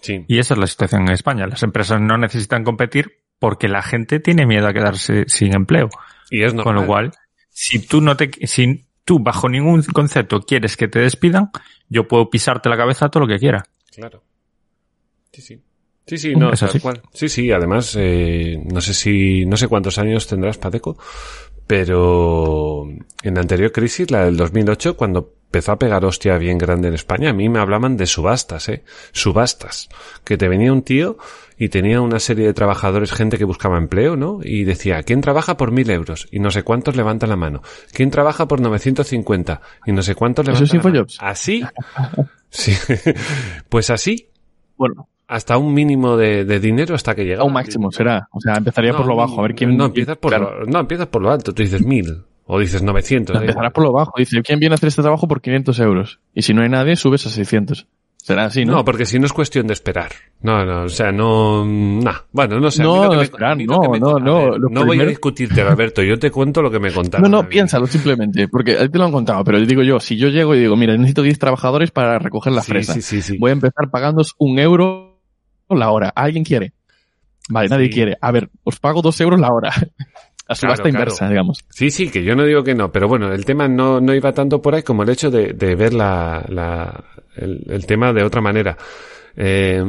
Sí. Y esa es la situación en España. Las empresas no necesitan competir porque la gente tiene miedo a quedarse sin empleo. Y es Con lo cual, si tú no te, si tú bajo ningún concepto quieres que te despidan, yo puedo pisarte la cabeza todo lo que quiera. Claro. Sí, sí. Sí, sí, no, tal cual. Sí, sí, además, eh, no sé si, no sé cuántos años tendrás, Pateco, pero en la anterior crisis, la del 2008, cuando empezó a pegar hostia bien grande en España, a mí me hablaban de subastas, eh, subastas, que te venía un tío y tenía una serie de trabajadores, gente que buscaba empleo, ¿no? Y decía, ¿quién trabaja por mil euros? Y no sé cuántos levantan la mano. ¿Quién trabaja por 950? Y no sé cuántos ¿Eso levantan la mano. Así. [LAUGHS] Sí. [LAUGHS] Pues así, Bueno, hasta un mínimo de, de dinero hasta que llega a un máximo será. O sea, empezaría por lo bajo, a ver quién... No, empiezas por, claro, lo, no, empiezas por lo alto. Tú dices mil o dices 900. da empezarás por lo bajo. Dice, ¿quién viene a hacer este trabajo por 500 euros? Y si no hay nadie, subes a 600. Será así, ¿no? No, porque si no es cuestión de esperar. No, no, o sea, no, nah. Bueno, no sé. No, me- esperar, no, me- no, no, ver, no voy a discutirte, Alberto. Yo te cuento lo que me contaron. No, no, piénsalo simplemente, porque a ti te lo han contado, pero digo yo, si yo llego y digo, mira, necesito 10 trabajadores para recoger la Sí, fresa, sí, sí, sí. voy a empezar pagándoos un euro la hora. ¿Alguien quiere? Vale, nadie Sí. quiere. A ver, os pago dos euros la hora. La subasta claro. inversa, digamos. Sí, sí, que yo no digo que no, pero bueno, el tema no, no iba tanto por ahí como el hecho de, de ver la, la, el, el tema de otra manera. Eh,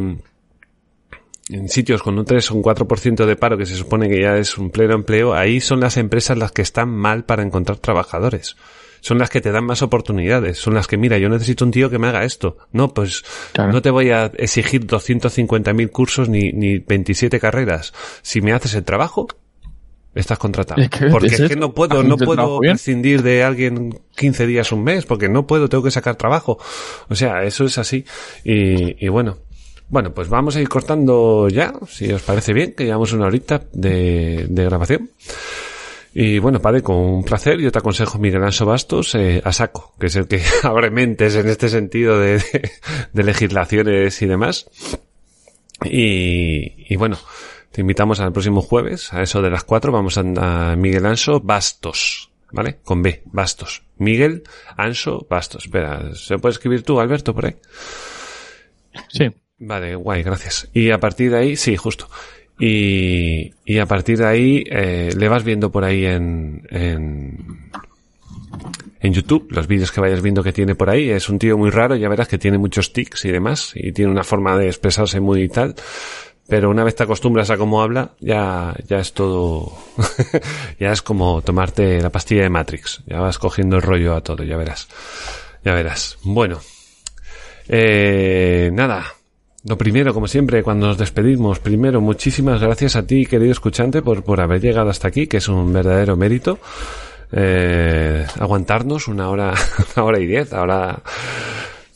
en sitios con un 3 o un 4% de paro, que se supone que ya es un pleno empleo, ahí son las empresas las que están mal para encontrar trabajadores. Son las que te dan más oportunidades. Son las que, mira, yo necesito un tío que me haga esto. No, pues Claro. no te voy a exigir 250.000 cursos ni, ni 27 carreras. Si me haces el trabajo, estás contratado. Es que porque es es, que no puedo, no puedo prescindir de alguien 15 días, un mes, porque no puedo, tengo que sacar trabajo. O sea, eso es así. Y, y bueno. Bueno, pues vamos a ir cortando ya, si os parece bien, que llevamos una horita de, de grabación. Y bueno, padre, con un placer, yo te aconsejo Miguel Anso Bastos eh, a saco, que es el que [LAUGHS] abre mentes en este sentido de, de, de legislaciones y demás. Y, y bueno, te invitamos al próximo jueves, a eso de las cuatro, vamos a, a Miguel Anso Bastos, ¿vale? Con B, Bastos. Miguel Anso Bastos. Espera, ¿se puede escribir tú, Alberto, por ahí? Sí. Vale, guay, gracias. Y a partir de ahí, sí, justo. Y, y a partir de ahí eh, le vas viendo por ahí en, en, en YouTube, los vídeos que vayas viendo que tiene por ahí. Es un tío muy raro, ya verás que tiene muchos tics y demás, y tiene una forma de expresarse muy tal. Pero una vez te acostumbras a cómo habla, ya, ya es todo, [LAUGHS] ya es como tomarte la pastilla de Matrix. Ya vas cogiendo el rollo a todo, ya verás. Ya verás. Bueno. Eh, nada. Lo primero, como siempre, cuando nos despedimos, primero, muchísimas gracias a ti, querido escuchante, por, por haber llegado hasta aquí, que es un verdadero mérito. Eh, aguantarnos una hora, [LAUGHS] una hora y diez, ahora,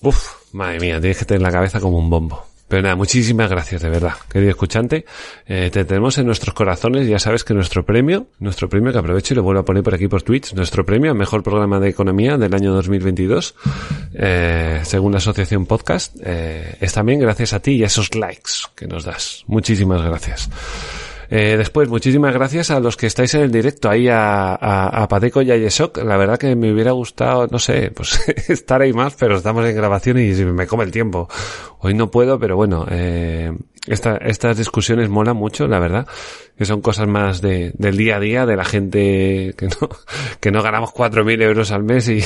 uf, madre mía, tienes que tener la cabeza como un bombo. Pero nada, muchísimas gracias, de verdad, querido escuchante. Eh, te tenemos en nuestros corazones, ya sabes que nuestro premio, nuestro premio que aprovecho y lo vuelvo a poner por aquí por Twitch, nuestro premio al mejor programa de economía del año 2022, eh, según la Asociación Podcast, eh, es también gracias a ti y a esos likes que nos das. Muchísimas gracias. Eh, después, muchísimas gracias a los que estáis en el directo, ahí a, a, Pateco y a Yesok. La verdad que me hubiera gustado, no sé, pues [LAUGHS] estar ahí más, pero estamos en grabación y me come el tiempo. Hoy no puedo, pero bueno, eh, esta, estas discusiones molan mucho, la verdad, que son cosas más de, del día a día, de la gente que no, que no ganamos 4.000 euros al mes y,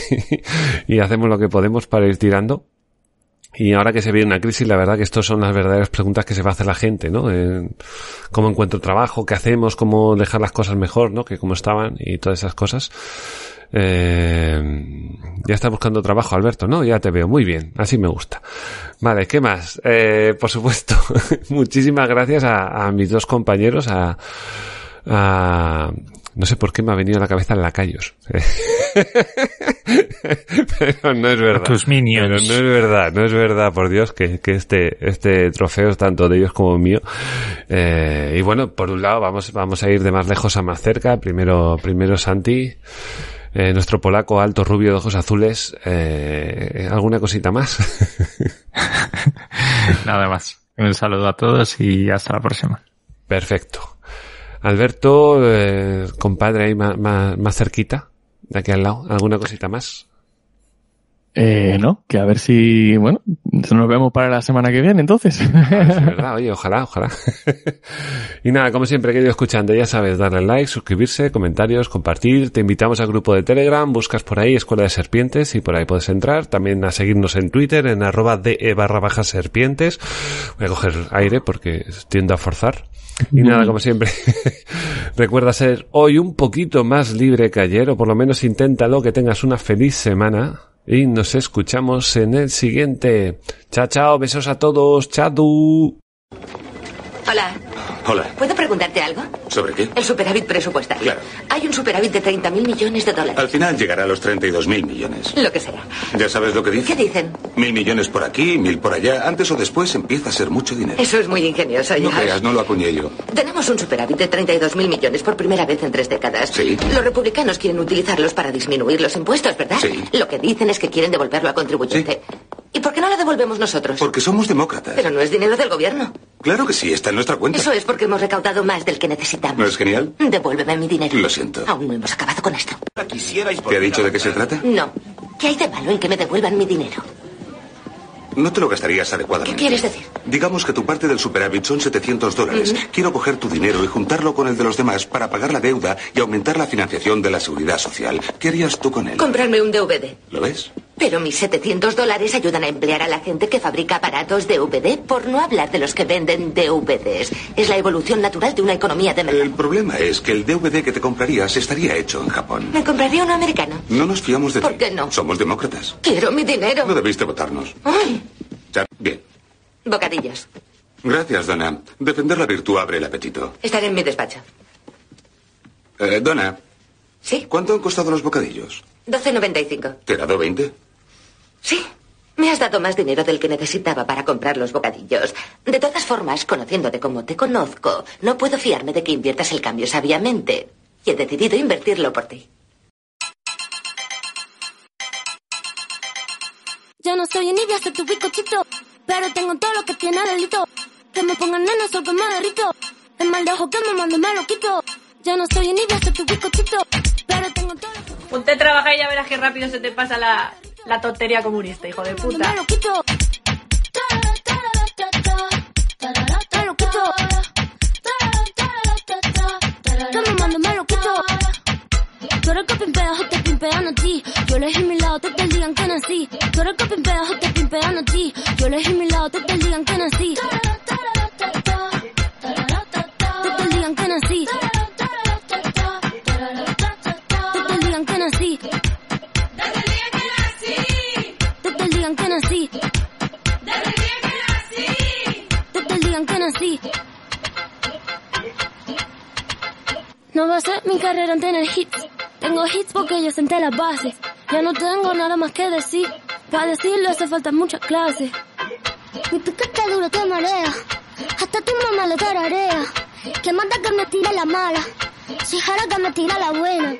[LAUGHS] y hacemos lo que podemos para ir tirando. Y ahora que se viene una crisis, la verdad que estas son las verdaderas preguntas que se va a hacer la gente, ¿no? ¿Cómo encuentro trabajo? ¿Qué hacemos? ¿Cómo dejar las cosas mejor, ¿no? Que como estaban y todas esas cosas. Eh, ya está buscando trabajo, Alberto, ¿no? Ya te veo. Muy bien. Así me gusta. Vale, ¿qué más? Eh, por supuesto, [LAUGHS] muchísimas gracias a, mis dos compañeros, a, no sé por qué me ha venido a la cabeza lacayos. [LAUGHS] Pero no es verdad. tus minions. Pero no es verdad, no es verdad, por Dios, que, que este, este trofeo es tanto de ellos como mío. Eh, y bueno, por un lado vamos, vamos a ir de más lejos a más cerca. Primero, primero Santi, eh, nuestro polaco alto, rubio de ojos azules. Eh, ¿Alguna cosita más? [LAUGHS] Nada más. Un saludo a todos y hasta la próxima. Perfecto. Alberto, eh, compadre ahí más, más, más cerquita, de aquí al lado. ¿Alguna cosita más? Eh, no, que a ver si, bueno, nos vemos para la semana que viene entonces. Es verdad, oye, ojalá, ojalá. [LAUGHS] y nada, como siempre, querido escuchante, ya sabes, darle like, suscribirse, comentarios, compartir. Te invitamos al grupo de Telegram, buscas por ahí Escuela de Serpientes y por ahí puedes entrar. También a seguirnos en Twitter, en arroba de barra baja serpientes. Voy a coger aire porque tiendo a forzar. Y nada, como siempre, [LAUGHS] recuerda ser hoy un poquito más libre que ayer, o por lo menos inténtalo, que tengas una feliz semana. Y nos escuchamos en el siguiente. Chao, chao, besos a todos, chao. Hola, Hola. ¿puedo preguntarte algo? ¿Sobre qué? El superávit presupuestario. Claro. Hay un superávit de 30.000 millones de dólares. Al final llegará a los 32 mil millones. Lo que sea. ¿Ya sabes lo que ¿Qué dice? dicen? Mil millones por aquí, mil por allá. Antes o después empieza a ser mucho dinero. Eso es muy ingenioso. No creas, no lo acuñé yo. Tenemos un superávit de 32.000 millones por primera vez en tres décadas. Sí. Los republicanos quieren utilizarlos para disminuir los impuestos, ¿verdad? Sí. Lo que dicen es que quieren devolverlo al contribuyente. ¿Y por qué no lo devolvemos nosotros? Porque somos demócratas. Pero no es dinero del gobierno. Claro que sí, está en nuestra cuenta. Eso es porque hemos recaudado más del que necesitamos. ¿No es genial? Devuélveme mi dinero. Lo siento. Aún no hemos acabado con esto. ¿Te ha dicho de qué se trata? No. ¿Qué hay de malo en que me devuelvan mi dinero? No te lo gastarías adecuadamente. ¿Qué quieres decir? Digamos que tu parte del superávit son 700 dólares. Quiero coger tu dinero y juntarlo con el de los demás para pagar la deuda y aumentar la financiación de la seguridad social. ¿Qué harías tú con él? Comprarme un DVD. ¿Lo ves? Pero mis 700 dólares ayudan a emplear a la gente que fabrica aparatos DVD, por no hablar de los que venden DVDs. Es la evolución natural de una economía de mercado. El problema es que el DVD que te comprarías estaría hecho en Japón. Me compraría uno americano. No nos fiamos de ¿Por ti. qué no? Somos demócratas. Quiero mi dinero. No debiste votarnos. Ay, Bien. bocadillos. Gracias, Donna. Defender la virtud abre el apetito. Estaré en mi despacho. Eh, Donna, ¿Sí? ¿cuánto han costado los bocadillos? 12.95. ¿Te he dado 20? Sí. Me has dado más dinero del que necesitaba para comprar los bocadillos. De todas formas, conociéndote como te conozco, no puedo fiarme de que inviertas el cambio sabiamente. Y he decidido invertirlo por ti. Yo no soy envidia, soy tu bizcochito. Pero tengo todo lo que tiene delito. Que me pongan nena, soy que me derrito. El mal de ojo que me mando me lo quito. Yo no soy envidia, soy tu bizcochito. Pero tengo todo lo que Ponte a trabajar y ya verás qué rápido se te pasa la, la tontería comunista, hijo de puta. a. No va a ser mi carrera en tener hits. Tengo hits porque yo senté las bases. Ya no tengo nada más que decir. Para decirlo hace falta muchas clases. Mi piquete duro te marea. Hasta tu mamá lo tararea. Que manda que me tire la mala. Si jara que me tira la buena.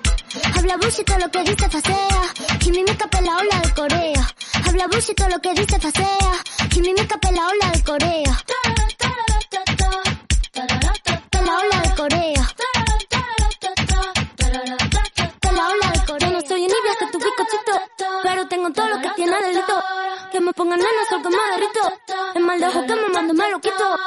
Habla bullshit todo lo que dice facea. Y mi mica la ola de Corea. Habla bullshit todo lo que dice facea. Y mi mica la ola de Corea. La ola de Corea. Pero tengo todo lo que tiene delito. Que me pongan nena, sol que me derrito. El mal de ojo que me mando me lo quito.